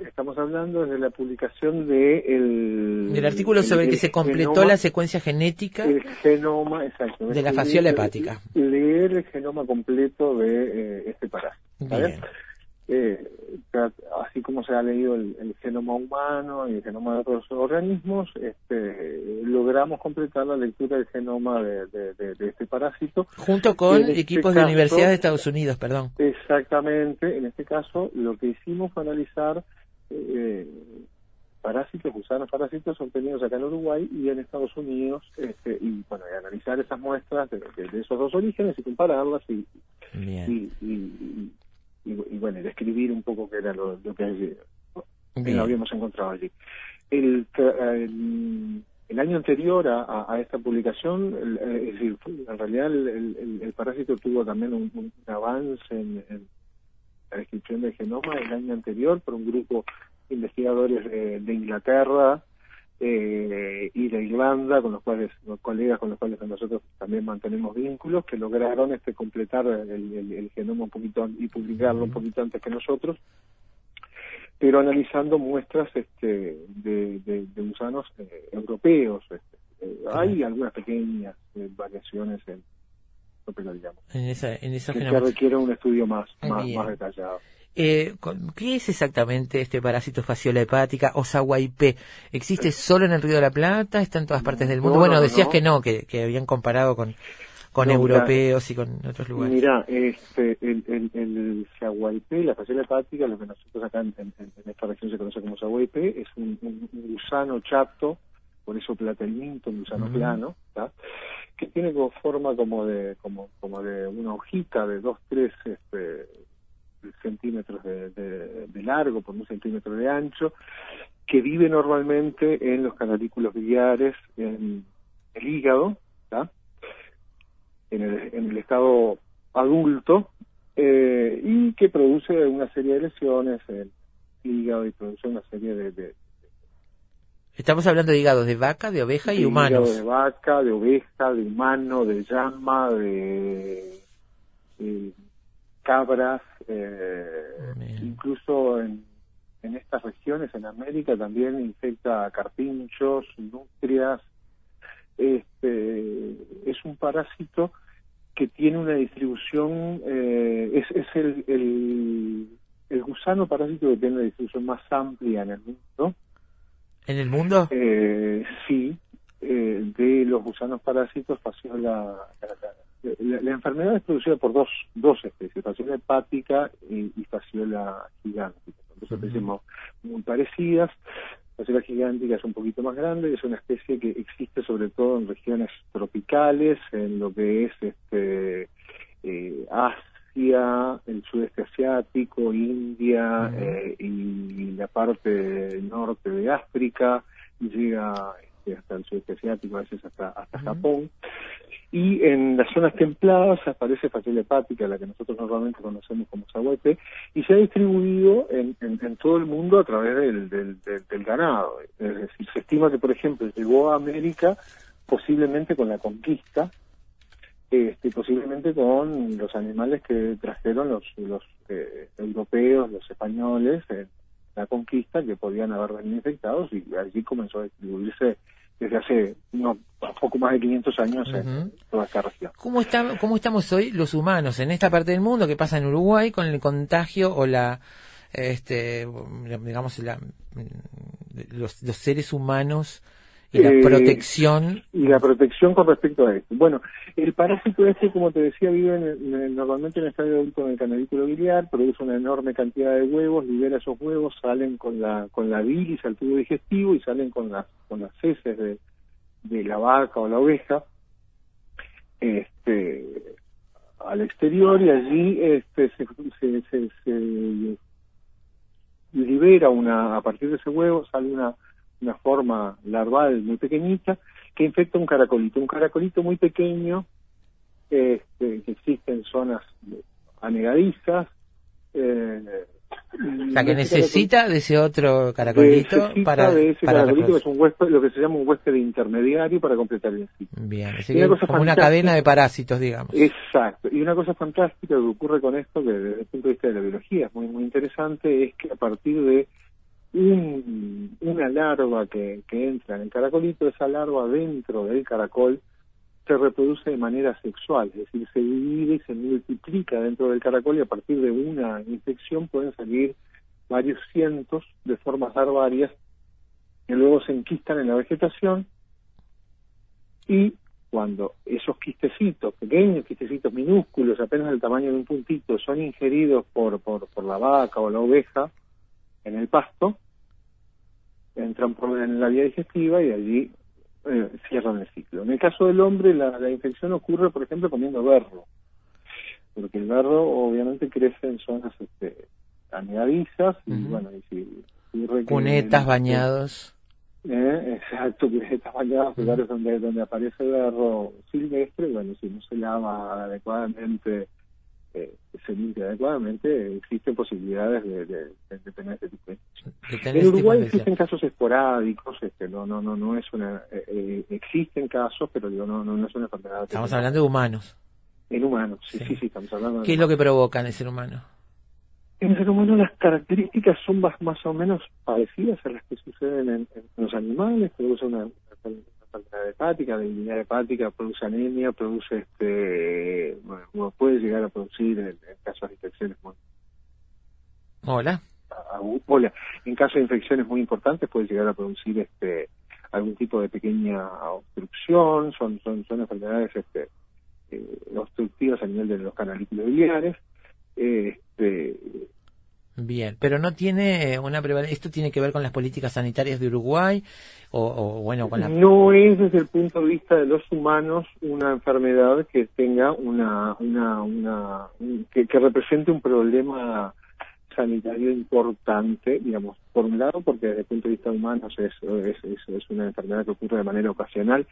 estamos hablando de la publicación de el, El artículo sobre el que se completó genoma- la secuencia genética el genoma exacto de la leer- hepática. leer el genoma completo de eh, este parásito. Eh, así como se ha leído el, el genoma humano y el genoma de otros organismos, este, logramos completar la lectura del genoma de, de- de- de este parásito. Junto con este equipos de universidades de Estados Unidos, perdón. Exactamente, en este caso lo que hicimos fue analizar eh, parásitos, gusanos parásitos obtenidos acá en Uruguay y en Estados Unidos, este, y bueno, y analizar esas muestras de, esos dos orígenes y compararlas y, y, y, y- y- bueno, describir un poco qué era lo, lo que allí- que Bien. habíamos encontrado allí. El, tra- el, el año anterior a, esta publicación, el- eh, es decir, en realidad el, parásito tuvo también un, un avance en, en la descripción del genoma el año anterior por un grupo de investigadores de, de Inglaterra eh, y de Irlanda, con los cuales, los colegas con los cuales nosotros también mantenemos vínculos, que lograron este completar el, el- el genoma un poquito y publicarlo un poquito antes que nosotros, pero analizando muestras este, de, de, de gusanos eh, europeos. este. Eh, hay algunas pequeñas eh, variaciones en pero digamos En, esa, en esos que, requiere un estudio más, más, Bien. más detallado. Eh, ¿Qué es exactamente este parásito fasciola hepática o saguaipé? ¿Existe solo en el Río de la Plata? ¿Está en todas partes del mundo? No, bueno, no, decías no. que no, que, que habían comparado con, con No, europeos y con otros lugares. Mira, este, el, el, el saguaipé, la fasciola hepática, lo que nosotros acá en, en- en esta región se conoce como saguaipé, es un, un- un gusano chato, por eso platelminto, un gusano Ujú. plano, ¿tá? que tiene como forma como de como como de una hojita de 2, 3 este, centímetros de, de- de largo por un centímetro de ancho, que vive normalmente en los canalículos biliares, en el hígado, ¿tá? en el, en el estado adulto eh, y que produce una serie de lesiones en el hígado y produce una serie de, de Estamos hablando de hígados de vaca, de oveja y de humanos. hígado de vaca, de oveja, de humano, de llama, de, de cabras, eh, Bien. incluso en, en estas regiones, en América, también infecta a carpinchos, nutrias. Este, es un parásito que tiene una distribución, eh, es, es el, el, el gusano parásito que tiene una distribución más amplia en el mundo. ¿En el mundo? Eh, sí, eh, de los gusanos parásitos, fasciola, la, la- la enfermedad es producida por dos, dos especies, fasciola hepática y, y fasciola gigántica. Son dos especies muy parecidas. Fasciola gigántica es un poquito más grande, es una especie que existe sobre todo en regiones tropicales, en lo que es este eh, Asia, el sudeste asiático, India eh, y la parte norte de África, y llega hasta el sudeste asiático, a veces hasta, hasta. Japón. Y en las zonas templadas aparece fasciola hepática, la que nosotros normalmente conocemos como sahuete, y se ha distribuido en, en- en todo el mundo a través del, del, del- del ganado. Es decir, se estima que, por ejemplo, llegó a América posiblemente con la conquista, este, posiblemente con los animales que trajeron los, los eh, europeos, los españoles, en la conquista, que podían haber venido infectados, y allí comenzó a distribuirse desde hace unos poco más de 500 años en toda esta región. ¿Cómo, está- ¿Cómo estamos hoy los humanos en esta parte del mundo que pasa en Uruguay con el contagio o la, este, digamos, la, los, los seres humanos y la Eh, protección? Y la protección con respecto a esto. Bueno, el parásito este, como te decía, vive en el- en el- normalmente en el estadio adulto en el canalículo biliar, produce una enorme cantidad de huevos, libera esos huevos, salen con la con la bilis al tubo digestivo y salen con las con las heces de, de la vaca o la oveja este al exterior y allí este se, se, se- se libera una a partir de ese huevo sale una una forma larval muy pequeñita que infecta un caracolito, un caracolito muy pequeño este, que existe en zonas anegadizas. Eh, O sea, que necesita de ese otro caracolito necesita para, de ese para caracolito que es un huésped, lo que se llama un huésped intermediario para completar el ciclo. Bien, así una que cosa como una cadena de parásitos, digamos. Exacto. Y una cosa fantástica que ocurre con esto, que desde el punto de vista de la biología es muy, muy interesante, es que a partir de un- una larva que, que entra en el caracolito, esa larva dentro del caracol se reproduce de manera sexual, es decir, se divide y se multiplica dentro del caracol y a partir de una infección pueden salir varios cientos de formas larvarias que luego se enquistan en la vegetación y cuando esos quistecitos, pequeños quistecitos minúsculos, apenas del tamaño de un puntito, son ingeridos por, por, por la vaca o la oveja en el pasto, entran por en la vía digestiva y allí eh, cierran el ciclo. En el caso del hombre, la, la infección ocurre, por ejemplo, comiendo berro, porque el berro obviamente crece en zonas este, anegadizas y bueno, y si que- Cunetas, bañados. eh, exacto, que está bañado, lugares donde, donde aparece berro silvestre, bueno, si no se lava adecuadamente, eh, se limpia adecuadamente, existen posibilidades de, de, de- de tener este tipo de tenés En este Uruguay existen casos esporádicos, este, no, no, no, no es una, eh, eh, existen casos, pero digo, no, no, no es una enfermedad. Estamos hablando de humanos. En humanos, sí, Sí. sí, sí, estamos hablando de ¿Qué es lo que provoca en el ser humano? En el ser humano las características son más, más o menos parecidas a las que suceden en, en los animales, produce una, una enfermedad hepática, debilidad hepática, produce anemia, produce este, bueno, puede llegar a producir en, en casos de infecciones muy Hola. hola, en casos de infecciones muy importantes puede llegar a producir este algún tipo de pequeña obstrucción, son son, son enfermedades este eh, obstructivas a nivel de los canalículos biliares. Este, Bien, pero no tiene eh, una prevalencia. ¿Esto tiene que ver con las políticas sanitarias de Uruguay? O, o, bueno, con la. No es desde el punto de vista de los humanos una enfermedad que tenga una, una, una un- que, que represente un problema sanitario importante, digamos, por un lado, porque desde el punto de vista humano es, es, es una enfermedad que ocurre de manera ocasional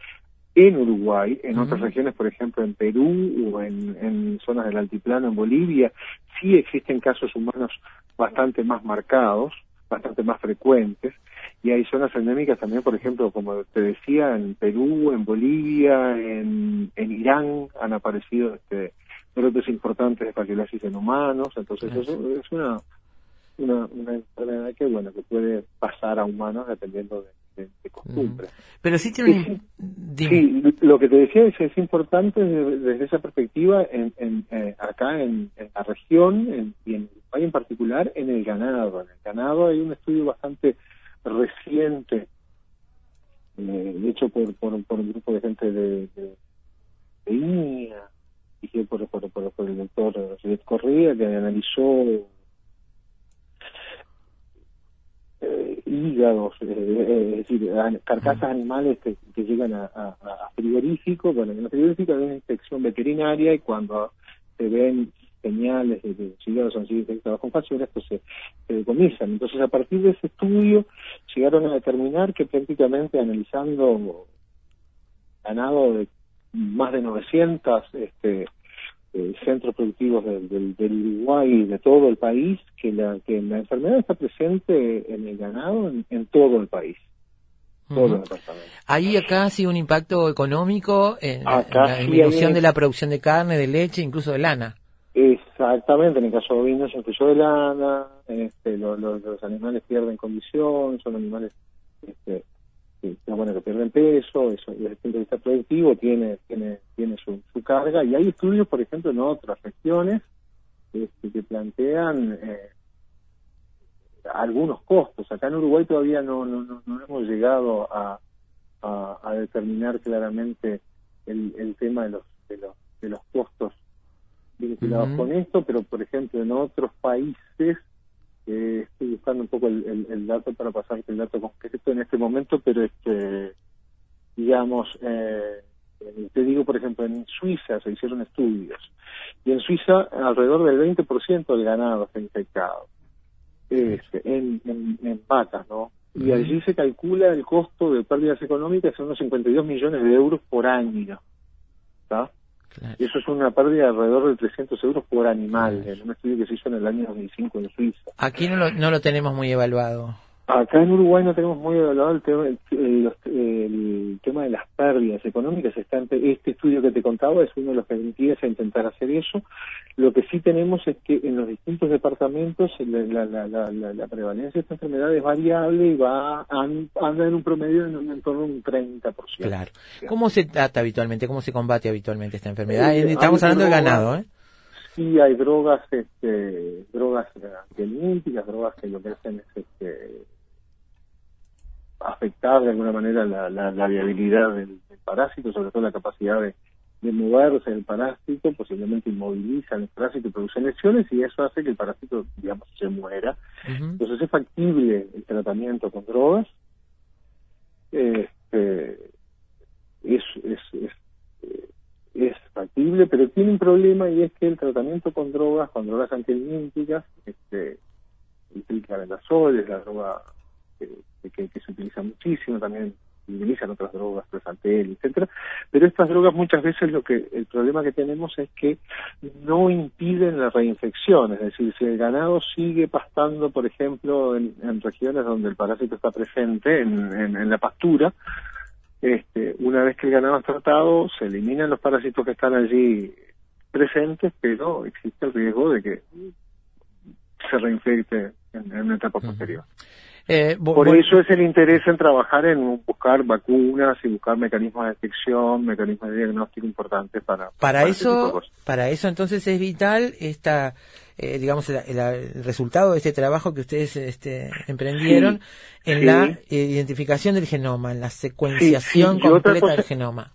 en Uruguay, en otras regiones, por ejemplo, en Perú o en, en zonas del altiplano, en Bolivia, sí existen casos humanos bastante más marcados, bastante más frecuentes, y hay zonas endémicas también, por ejemplo, como te decía, en Perú, en Bolivia, en, en Irán han aparecido este, brotes importantes de fasciolasis en humanos, entonces eso es una una, una enfermedad que, bueno, que puede pasar a humanos dependiendo de, de, de costumbres. Pero sí tiene un... Sí, lo que te decía es, es importante desde, desde esa perspectiva en, en, eh, acá en, en la región en- y en Uruguay en particular en el ganado. En el ganado hay un estudio bastante reciente eh, hecho por, por, por un grupo de gente de, de, de INIA, dirigido por, por, por, por el doctor Riet Correa, que analizó eh, hígados, eh, eh, es decir, carcasas animales que, que llegan a, a, a frigorífico. Bueno, en los frigoríficos hay una inspección veterinaria y cuando se ven señales de que los hígados han sido infectados con facciones, pues se, se decomisan. Entonces, a partir de ese estudio, llegaron a determinar que prácticamente analizando ganado de más de 900 este, eh, centros productivos del, del, del Uruguay y de todo el país, que la, que la enfermedad está presente en el ganado en, en todo el país, todo el departamento. Ahí acá sí un impacto económico en, Acá en la disminución de la producción de carne, de leche, incluso de lana. Exactamente, en el caso de ovinos se incluyó de lana, este, lo- lo- los animales pierden condición, son animales este, que, bueno, que pierden peso, eso desde el punto de vista productivo tiene, tiene, tiene su, su carga, y hay estudios, por ejemplo, en otras regiones este, que plantean eh, algunos costos. Acá en Uruguay todavía no, no, no, no hemos llegado a, a, a determinar claramente el, el tema de los, de los, de los costos vinculados con esto, pero por ejemplo en otros países, eh, estoy buscando un poco el, el- el dato para pasarte el dato concreto en este momento, pero este, digamos, eh, te digo por ejemplo en Suiza se hicieron estudios y en Suiza alrededor del 20% del ganado está infectado este, en, en, en ¿no? Y allí se calcula el costo de pérdidas económicas en unos 52 millones de euros por año. ¿Está? Claro. Eso es una pérdida de alrededor de 300 euros por animal, Claro. en un estudio que se hizo en el año 2005 en Suiza. Aquí no lo, no lo tenemos muy evaluado. Acá en Uruguay no tenemos muy evaluado el tema, el, el- los- el tema de las pérdidas económicas. Está este estudio que te contaba es uno de los que empieza a intentar hacer eso. Lo que sí tenemos es que en los distintos departamentos la, la, la, la, la prevalencia de esta enfermedad es variable y va an- anda en un promedio en, en torno a un 30%. Claro. ¿Cómo se trata habitualmente? ¿Cómo se combate habitualmente esta enfermedad? Eh, Estamos hablando de ganado, ¿eh? Sí hay drogas, este, drogas antihelmínticas, drogas que lo que hacen es este, afectar de alguna manera la, la, la viabilidad del, del parásito, sobre todo la capacidad de, de moverse del parásito, posiblemente inmovilizan el parásito y producen lesiones y eso hace que el parásito, digamos, se muera. Entonces es factible el tratamiento con drogas. Este, es, es, es, eh, es factible, pero tiene un problema y es que el tratamiento con drogas, con drogas antihelmínticas, este, el triclarbenzol es la droga que, que, que se utiliza muchísimo, también utilizan otras drogas, presantel, etcétera, pero estas drogas muchas veces lo que el problema que tenemos es que no impiden la reinfección, es decir, si el ganado sigue pastando, por ejemplo, en, en regiones donde el parásito está presente, en, en, en la pastura, este, una vez que el ganado es tratado, se eliminan los parásitos que están allí presentes, pero existe el riesgo de que se reinfecte en, en una etapa posterior. Eh, Por eso es el interés en trabajar en buscar vacunas y buscar mecanismos de detección, mecanismos de diagnóstico importantes para Para este tipo de eso, para eso entonces es vital esta, eh, digamos, el, resultado de este trabajo que ustedes este, emprendieron en sí. la eh, identificación del genoma, en la secuenciación Sí, completa cosa- del genoma.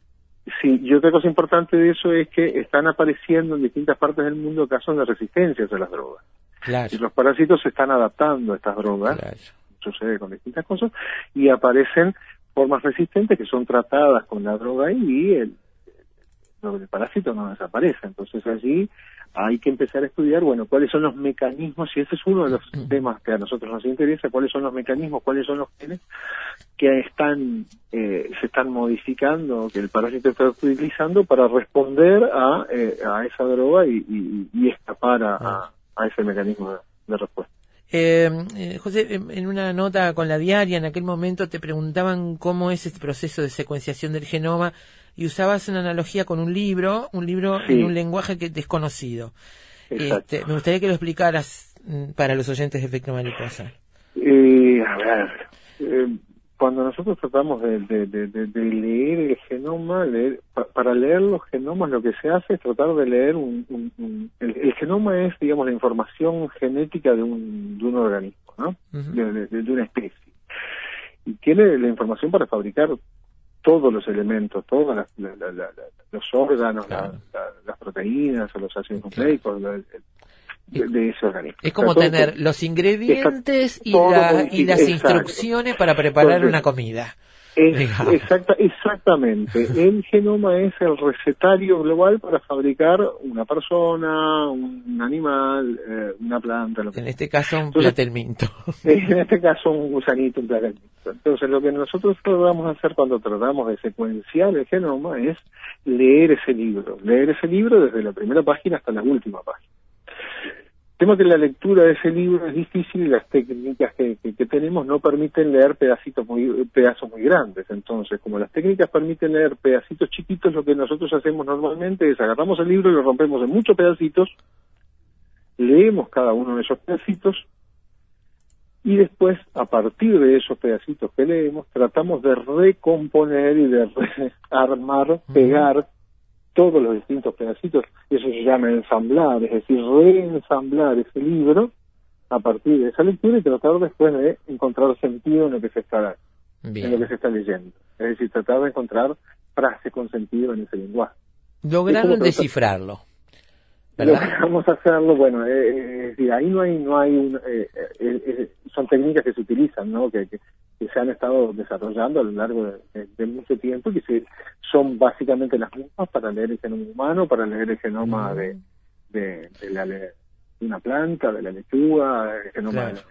Sí, y otra cosa importante de eso es que están apareciendo en distintas partes del mundo casos de resistencias a las drogas. Claro, Y los parásitos se están adaptando a estas drogas, claro. Sucede con distintas cosas, y aparecen formas resistentes que son tratadas con la droga y el, el parásito no desaparece. Entonces allí hay que empezar a estudiar, bueno, cuáles son los mecanismos, y ese es uno de los temas que a nosotros nos interesa, cuáles son los mecanismos, cuáles son los genes que están eh, se están modificando, que el parásito está utilizando para responder a, eh, a esa droga y, y- y escapar a, a- a ese mecanismo de, de respuesta. Eh, eh, José, en en una nota con la diaria, en aquel momento te preguntaban cómo es este proceso de secuenciación del genoma y usabas una analogía con un libro, un libro Sí. en un lenguaje que desconocido. Este, me gustaría que lo explicaras mm, para los oyentes de Efecto Mariposa? Eh, a ver, eh, cuando nosotros tratamos de, de- de- de- leer el genoma, leer- pa- para leer los genomas lo que se hace es tratar de leer un... un- un- el, el genoma es, digamos, la información genética de un, de un organismo, ¿no? De, una especie. Y tiene la información para fabricar todos los elementos, todos la- la- la- la- los órganos, la- Claro. la- las proteínas los ácidos Claro. nucleicos la- de, de ese organismo. Es como tener los ingredientes y, la- y las exacto. instrucciones para preparar Entonces, una comida. Es- exacta, exactamente. El genoma es el recetario global para fabricar una persona, un animal, eh, una planta, lo que En este caso, un Entonces- platelminto. en este caso un gusanito, un placanito. Entonces lo que nosotros tratamos de hacer cuando tratamos de secuenciar el genoma es leer ese libro, leer ese libro desde la primera página hasta la última página. Tema que la lectura de ese libro es difícil y las técnicas que, que- que tenemos no permiten leer pedacitos muy, pedazos muy grandes. Entonces, como las técnicas permiten leer pedacitos chiquitos, lo que nosotros hacemos normalmente es agarramos el libro y lo rompemos en muchos pedacitos, leemos cada uno de esos pedacitos y después, a partir de esos pedacitos que leemos, tratamos de recomponer y de armar, pegar todos los distintos pedacitos. Eso se llama ensamblar, es decir, reensamblar ese libro a partir de esa lectura y tratar después de encontrar sentido en lo que se está, en lo que se está leyendo. Es decir, tratar de encontrar frases con sentido en ese lenguaje. Lograron descifrarlo. ¿Verdad? Logramos hacerlo, bueno, eh, eh, es decir, ahí no hay, no hay un, eh, eh, eh, son técnicas que se utilizan, ¿no? Que, que, que se han estado desarrollando a lo largo de, de- de mucho tiempo y que se, son básicamente las mismas para leer el genoma humano, para leer el genoma de, de, de la, una planta, de la lechuga, el genoma Claro.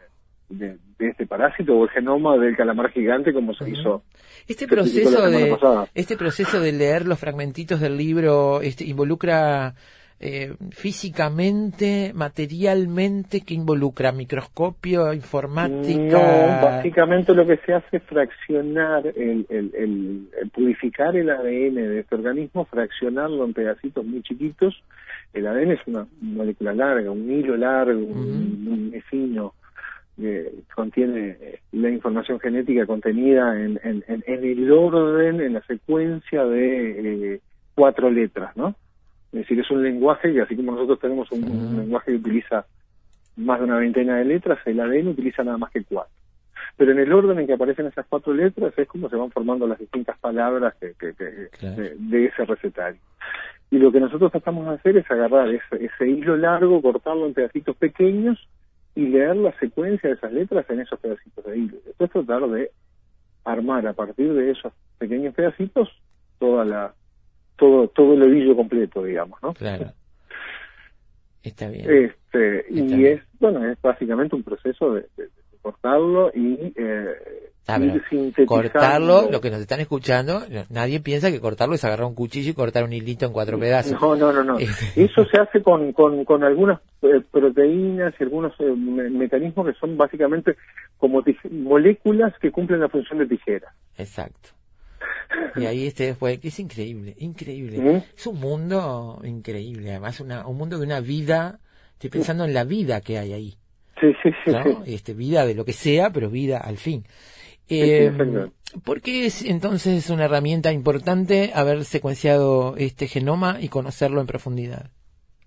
de, este parásito o el genoma del calamar gigante como se hizo. Este proceso de pasada. este proceso de leer los fragmentitos del libro este, involucra eh, físicamente, materialmente, que involucra microscopio, informática. No, básicamente lo que se hace es fraccionar, el, el, el- el purificar el ADN de este organismo, fraccionarlo en pedacitos muy chiquitos. El ADN es una molécula larga, un hilo largo, un- muy fino, que contiene eh, la información genética contenida en, en, en- en el orden, en la secuencia de eh, cuatro letras, ¿no? Es decir, es un lenguaje que así como nosotros tenemos un, un lenguaje que utiliza más de una veintena de letras, el ADN utiliza nada más que cuatro. Pero en el orden en que aparecen esas cuatro letras es como se van formando las distintas palabras que, que- que- Claro. de, de ese recetario. Y lo que nosotros tratamos de hacer es agarrar ese, ese hilo largo, cortarlo en pedacitos pequeños y leer la secuencia de esas letras en esos pedacitos de hilo. Después tratar de armar a partir de esos pequeños pedacitos toda la todo todo el ovillo completo, digamos, ¿no? Claro. Está bien. Este, Está y bien. es, bueno, es básicamente un proceso de, de- de cortarlo y eh, Ah, ir cortarlo, lo que nos están escuchando, nadie piensa que cortarlo es agarrar un cuchillo y cortar un hilito en cuatro pedazos. No, no, no, no. Eso se hace con, con, con algunas eh, proteínas y algunos eh, me- mecanismos que son básicamente como moléculas que cumplen la función de tijera. Exacto. Y ahí este después, que es increíble, increíble. ¿Mm? Es un mundo increíble, además una, un mundo de una vida, estoy pensando en la vida que hay ahí, Sí, sí, sí. ¿no? sí. Este, vida de lo que sea, pero vida al fin. sí, Eh, exacto. ¿Por qué es entonces una herramienta importante haber secuenciado este genoma y conocerlo en profundidad?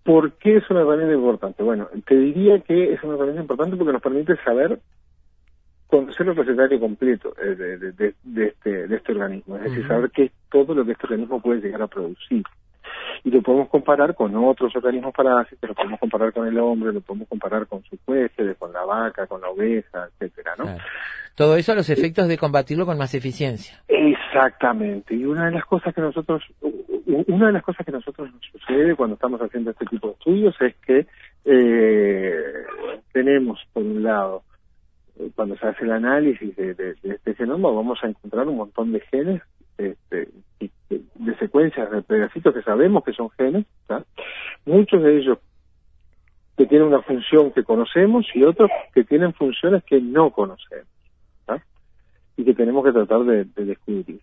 ¿Por qué es una herramienta importante? Bueno, te diría que es una herramienta importante porque nos permite saber conocer el recetario completo eh, de, de- de- este, de este organismo, es decir, saber qué es todo lo que este organismo puede llegar a producir. Y lo podemos comparar con otros organismos parásitos, lo podemos comparar con el hombre, lo podemos comparar con sus huéspedes, con la vaca, con la oveja, etcétera, ¿no? Claro. Todo eso a los efectos de combatirlo con más eficiencia. Exactamente. Y una de las cosas que nosotros, una de las cosas que nosotros nos sucede cuando estamos haciendo este tipo de estudios es que eh, tenemos, por un lado, cuando se hace el análisis de, este genoma, vamos a encontrar un montón de genes, este, de, secuencias de pedacitos que sabemos que son genes, muchos de ellos que tienen una función que conocemos y otros que tienen funciones que no conocemos y que tenemos que tratar de, de descubrir.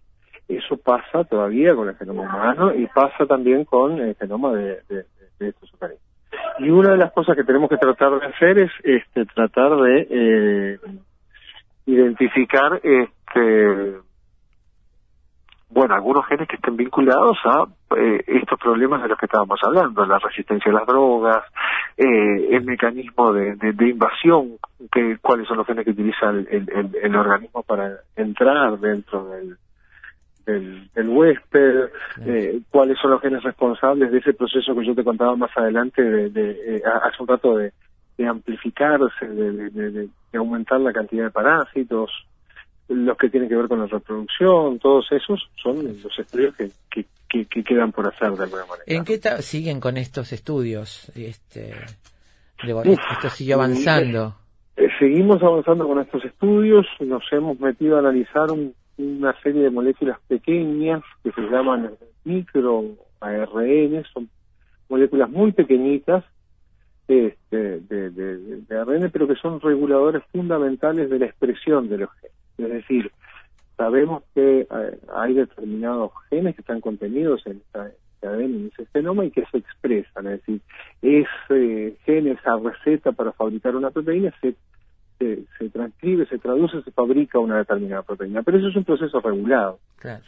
Eso pasa todavía con el genoma humano y pasa también con el genoma de estos organismos. Y una de las cosas que tenemos que tratar de hacer es este, tratar de eh, identificar este, bueno, algunos genes que estén vinculados a eh, estos problemas de los que estábamos hablando, la resistencia a las drogas, eh, el mecanismo de, de- de invasión, que, cuáles son los genes que utiliza el, el- el- el organismo para entrar dentro del, del, del huésped, eh, cuáles son los genes responsables de ese proceso que yo te contaba más adelante, de, de, eh, hace un rato de, de amplificarse, de, de- de- de- de aumentar la cantidad de parásitos, los que tienen que ver con la reproducción, todos esos son los estudios que, que, que- que quedan por hacer de alguna manera. ¿En qué siguen con estos estudios? Este, digo, Uf, esto sigue avanzando. Eh, seguimos avanzando con estos estudios, nos hemos metido a analizar un- una serie de moléculas pequeñas que se llaman microARN, son moléculas muy pequeñitas este, de, de- de- ARN, pero que son reguladores fundamentales de la expresión de los genes. Es decir, sabemos que eh, hay determinados genes que están contenidos en esta ADN, en ese genoma y que se expresan. Es decir, ese gen, esa receta para fabricar una proteína se, se, se transcribe, se traduce, se fabrica una determinada proteína. Pero eso es un proceso regulado. Claro.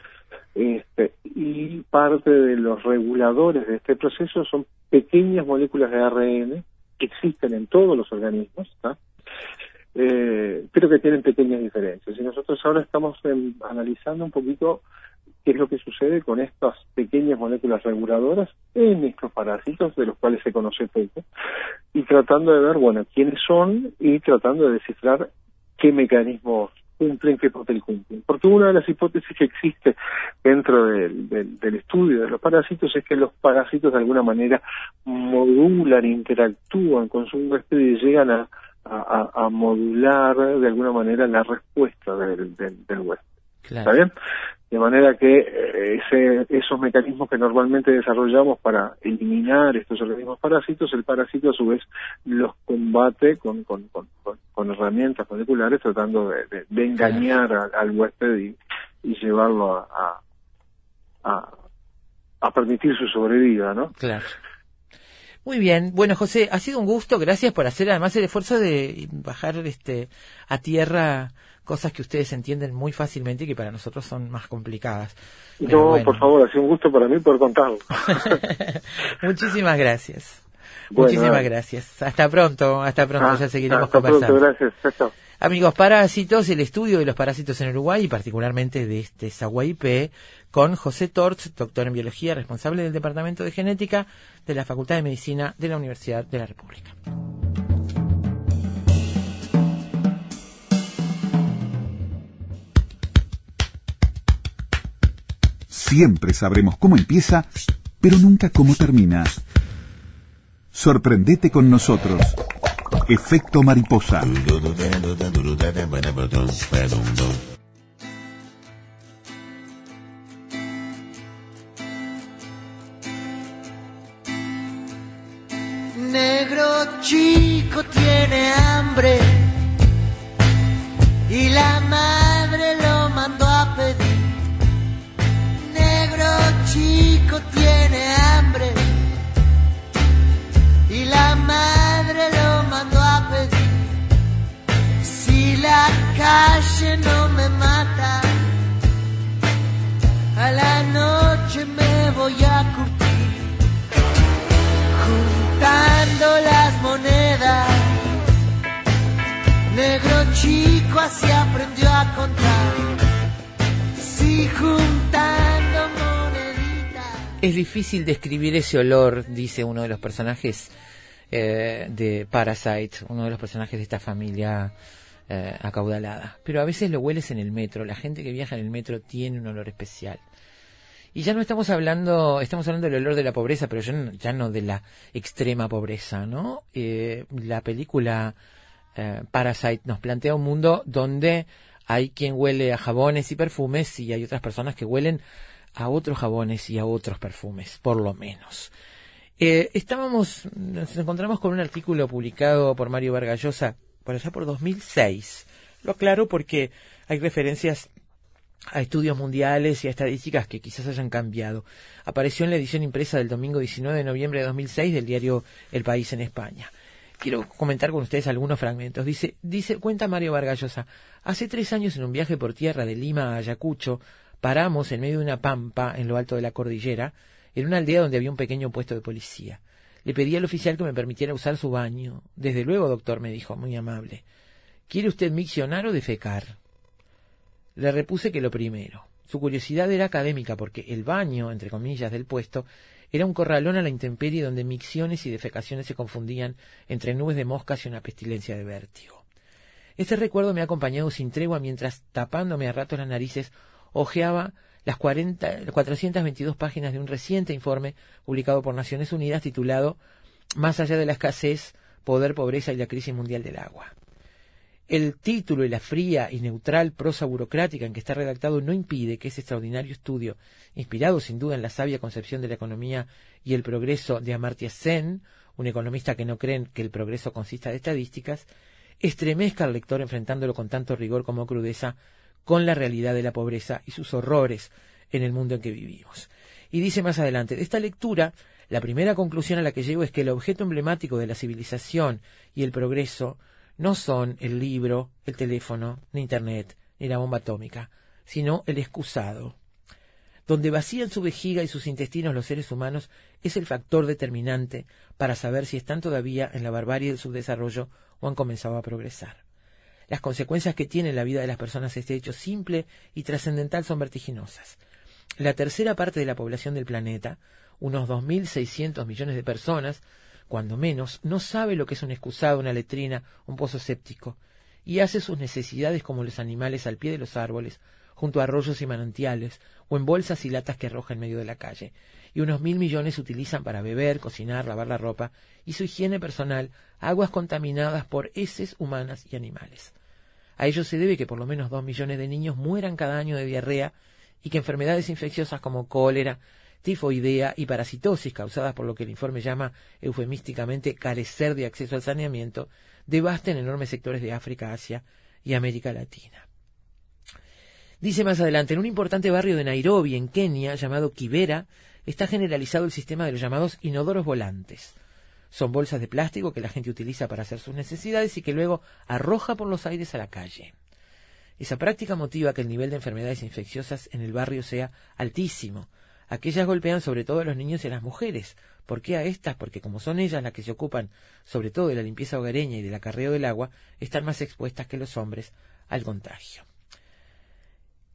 Este, y parte de los reguladores de este proceso son pequeñas moléculas de ARN que existen en todos los organismos. Eh, pero que tienen pequeñas diferencias. Y nosotros ahora estamos em, analizando un poquito qué es lo que sucede con estas pequeñas moléculas reguladoras en estos parásitos, de los cuales se conoce poco, y tratando de ver, bueno, quiénes son y tratando de descifrar qué mecanismos cumplen, qué papel cumplen. Porque una de las hipótesis que existe dentro del, del- estudio de los parásitos es que los parásitos de alguna manera modulan, interactúan con su huésped y llegan a- a modular de alguna manera la respuesta del, del, del huésped. ¿Está Claro. bien? De manera que eh, ese, esos mecanismos que normalmente desarrollamos para eliminar estos organismos parásitos, el parásito a su vez los combate con, con, con, con- herramientas moleculares tratando de, de- de engañar al, al huésped y, y llevarlo a, a, a, a permitir su sobrevida, ¿no? Claro. Muy bien. Bueno, José, ha sido un gusto. Gracias por hacer además el esfuerzo de bajar este a tierra cosas que ustedes entienden muy fácilmente y que para nosotros son más complicadas. Pero No, bueno. por favor, ha sido un gusto para mí poder contarlo. Muchísimas gracias. Bueno, Muchísimas gracias. Hasta pronto, hasta pronto, Ah, ya seguiremos hasta conversando. Pronto, gracias. Amigos parásitos, el estudio de los parásitos en Uruguay y particularmente de este SAGUAIP con José Torch, doctor en biología, responsable del Departamento de Genética de la Facultad de Medicina de la Universidad de la República. Siempre sabremos cómo empieza, pero nunca cómo termina. Sorprendete con nosotros. Efecto mariposa. Negro chico tiene hambre y la madre chico tiene hambre y la madre lo mandó a pedir. Si la calle no me mata, a la noche me voy a curtir juntando las monedas. Negro chico así aprendió a contar. Moneditas. Es difícil describir ese olor, dice uno de los personajes eh, de Parasite, uno de los personajes de esta familia eh, acaudalada. Pero a veces lo hueles en el metro, la gente que viaja en el metro tiene un olor especial. Y ya no estamos hablando, estamos hablando del olor de la pobreza, pero ya no, ya no de la extrema pobreza, ¿no? Eh, la película eh, Parasite nos plantea un mundo donde hay quien huele a jabones y perfumes y hay otras personas que huelen a otros jabones y a otros perfumes, por lo menos. Eh, estábamos, nos encontramos con un artículo publicado por Mario Vargallosa por allá por 2006. Lo aclaro porque hay referencias a estudios mundiales y a estadísticas que quizás hayan cambiado. Apareció en la edición impresa del domingo 19 de noviembre de 2006 del diario El País en España. Quiero comentar con ustedes algunos fragmentos. Dice, dice, cuenta Mario Vargallosa, hace tres años en un viaje por tierra de Lima a Ayacucho, paramos en medio de una pampa en lo alto de la cordillera, en una aldea donde había un pequeño puesto de policía. Le pedí al oficial que me permitiera usar su baño. Desde luego, doctor, me dijo, muy amable. ¿Quiere usted miccionar o defecar? Le repuse que lo primero. Su curiosidad era académica porque el baño, entre comillas, del puesto era un corralón a la intemperie donde micciones y defecaciones se confundían entre nubes de moscas y una pestilencia de vértigo. Este recuerdo me ha acompañado sin tregua mientras, tapándome a ratos las narices, hojeaba las 40, 422 páginas de un reciente informe publicado por Naciones Unidas titulado Más allá de la escasez, poder, pobreza y la crisis mundial del agua. El título y la fría y neutral prosa burocrática en que está redactado no impide que ese extraordinario estudio, inspirado sin duda en la sabia concepción de la economía y el progreso de Amartya Sen, un economista que no cree que el progreso consista de estadísticas, estremezca al lector enfrentándolo con tanto rigor como crudeza con la realidad de la pobreza y sus horrores en el mundo en que vivimos. Y dice más adelante, de esta lectura, la primera conclusión a la que llego es que el objeto emblemático de la civilización y el progreso no son el libro, el teléfono, ni Internet, ni la bomba atómica, sino el excusado. Donde vacían su vejiga y sus intestinos los seres humanos es el factor determinante para saber si están todavía en la barbarie del subdesarrollo o han comenzado a progresar. Las consecuencias que tiene en la vida de las personas este hecho simple y trascendental son vertiginosas. La tercera parte de la población del planeta, unos 2.600 millones de personas, cuando menos, no sabe lo que es un excusado, una letrina, un pozo séptico, y hace sus necesidades como los animales al pie de los árboles, junto a arroyos y manantiales, o en bolsas y latas que arroja en medio de la calle, y unos mil millones utilizan para beber, cocinar, lavar la ropa y su higiene personal aguas contaminadas por heces humanas y animales. A ello se debe que por lo menos dos millones de niños mueran cada año de diarrea y que enfermedades infecciosas como cólera, tifoidea y parasitosis causadas por lo que el informe llama eufemísticamente carecer de acceso al saneamiento, devasten enormes sectores de África, Asia y América Latina. Dice más adelante, en un importante barrio de Nairobi, en Kenia, llamado Kibera, está generalizado el sistema de los llamados inodoros volantes. Son bolsas de plástico que la gente utiliza para hacer sus necesidades y que luego arroja por los aires a la calle. Esa práctica motiva que el nivel de enfermedades infecciosas en el barrio sea altísimo, Aquellas golpean sobre todo a los niños y a las mujeres. ¿Por qué a estas? Porque como son ellas las que se ocupan sobre todo de la limpieza hogareña y del acarreo del agua, están más expuestas que los hombres al contagio.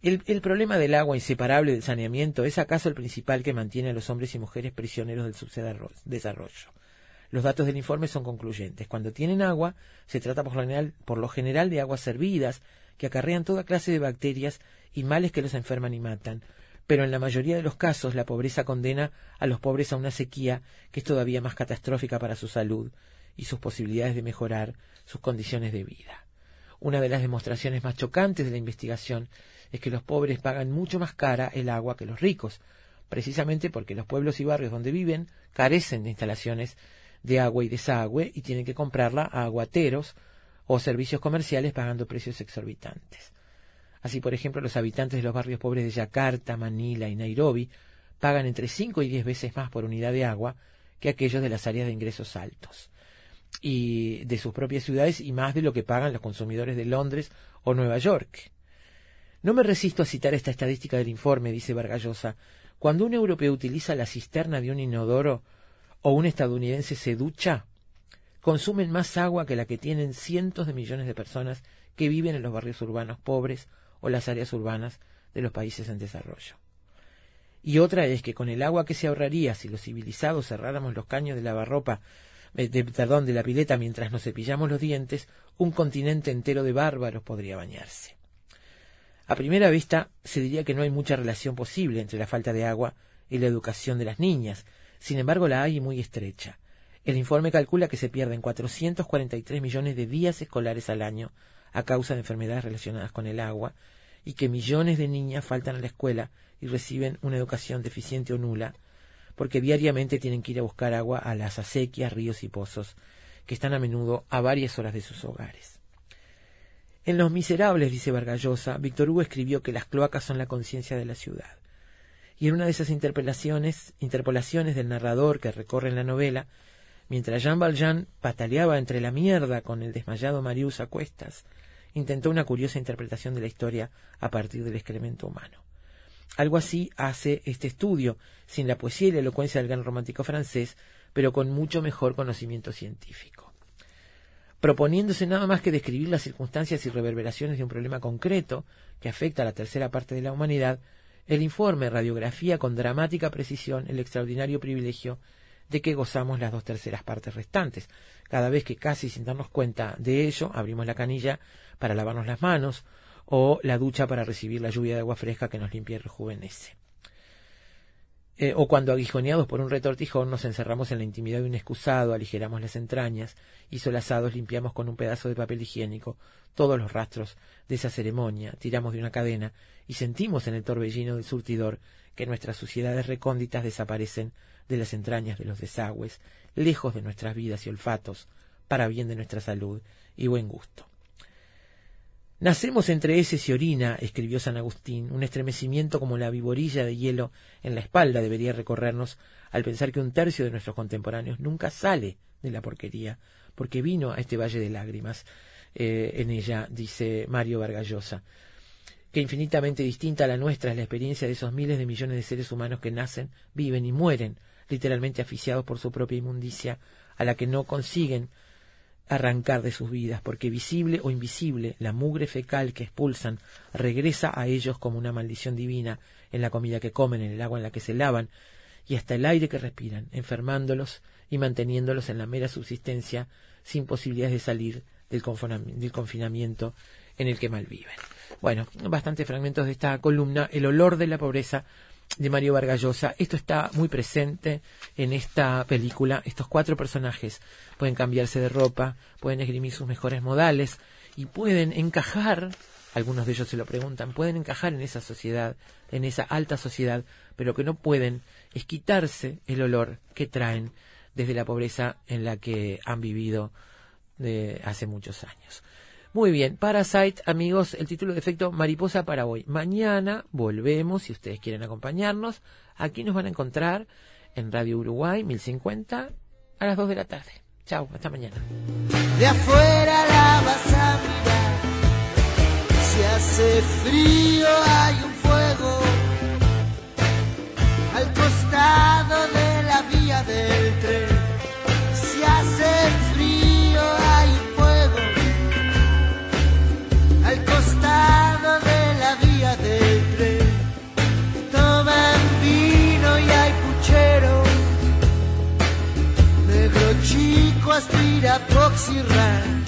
El, problema del agua inseparable del saneamiento es acaso el principal que mantiene a los hombres y mujeres prisioneros del subdesarrollo. Los datos del informe son concluyentes. Cuando tienen agua, se trata por lo, general, por lo general de aguas servidas, que acarrean toda clase de bacterias y males que los enferman y matan, pero en la mayoría de los casos la pobreza condena a los pobres a una sequía que es todavía más catastrófica para su salud y sus posibilidades de mejorar sus condiciones de vida. Una de las demostraciones más chocantes de la investigación es que los pobres pagan mucho más cara el agua que los ricos, precisamente porque los pueblos y barrios donde viven carecen de instalaciones de agua y desagüe y tienen que comprarla a aguateros o servicios comerciales pagando precios exorbitantes. Así, por ejemplo, los habitantes de los barrios pobres de Yakarta, Manila y Nairobi pagan entre 5 y 10 veces más por unidad de agua que aquellos de las áreas de ingresos altos y de sus propias ciudades y más de lo que pagan los consumidores de Londres o Nueva York. No me resisto a citar esta estadística del informe, dice Vargallosa. Cuando un europeo utiliza la cisterna de un inodoro o un estadounidense se ducha, consumen más agua que la que tienen cientos de millones de personas que viven en los barrios urbanos pobres o las áreas urbanas de los países en desarrollo. Y otra es que con el agua que se ahorraría si los civilizados cerráramos los caños de lavarropa, eh, de, perdón, de la pileta mientras nos cepillamos los dientes, un continente entero de bárbaros podría bañarse. A primera vista se diría que no hay mucha relación posible entre la falta de agua y la educación de las niñas, sin embargo la hay muy estrecha. El informe calcula que se pierden 443 millones de días escolares al año a causa de enfermedades relacionadas con el agua y que millones de niñas faltan a la escuela y reciben una educación deficiente o nula porque diariamente tienen que ir a buscar agua a las acequias, ríos y pozos que están a menudo a varias horas de sus hogares. En Los Miserables, dice Vargallosa, Víctor Hugo escribió que las cloacas son la conciencia de la ciudad. Y en una de esas interpelaciones, interpolaciones del narrador que recorre en la novela, mientras Jean Valjean pataleaba entre la mierda con el desmayado Marius a cuestas, intentó una curiosa interpretación de la historia a partir del excremento humano. Algo así hace este estudio, sin la poesía y la elocuencia del gran romántico francés, pero con mucho mejor conocimiento científico. Proponiéndose nada más que describir las circunstancias y reverberaciones de un problema concreto que afecta a la tercera parte de la humanidad, el informe radiografía con dramática precisión el extraordinario privilegio de que gozamos las dos terceras partes restantes. Cada vez que casi sin darnos cuenta de ello, abrimos la canilla para lavarnos las manos o la ducha para recibir la lluvia de agua fresca que nos limpia y rejuvenece. Eh, o cuando aguijoneados por un retortijón nos encerramos en la intimidad de un excusado, aligeramos las entrañas y solazados limpiamos con un pedazo de papel higiénico todos los rastros de esa ceremonia, tiramos de una cadena y sentimos en el torbellino del surtidor que nuestras suciedades recónditas desaparecen de las entrañas de los desagües, lejos de nuestras vidas y olfatos, para bien de nuestra salud y buen gusto. Nacemos entre heces y orina, escribió San Agustín, un estremecimiento como la viborilla de hielo en la espalda debería recorrernos al pensar que un tercio de nuestros contemporáneos nunca sale de la porquería, porque vino a este valle de lágrimas. eh, en ella, dice Mario Vargallosa, que infinitamente distinta a la nuestra es la experiencia de esos miles de millones de seres humanos que nacen, viven y mueren, literalmente asfixiados por su propia inmundicia, a la que no consiguen arrancar de sus vidas, porque visible o invisible, la mugre fecal que expulsan regresa a ellos como una maldición divina en la comida que comen, en el agua en la que se lavan, y hasta el aire que respiran, enfermándolos y manteniéndolos en la mera subsistencia, sin posibilidades de salir del, confinam- del confinamiento en el que malviven. Bueno, bastantes fragmentos de esta columna, El olor de la pobreza de Mario Vargallosa. Esto está muy presente en esta película. Estos cuatro personajes pueden cambiarse de ropa, pueden esgrimir sus mejores modales y pueden encajar, algunos de ellos se lo preguntan, pueden encajar en esa sociedad, en esa alta sociedad, pero que no pueden es quitarse el olor que traen desde la pobreza en la que han vivido de hace muchos años. Muy bien, Parasite, amigos, el título de efecto Mariposa para hoy. Mañana volvemos, si ustedes quieren acompañarnos. Aquí nos van a encontrar en Radio Uruguay 1050 a las 2 de la tarde. Chao, hasta mañana. De afuera la vas a mirar. Si hace frío hay un fuego al costado de la vía del tren. Negro chico aspira Proxy Run.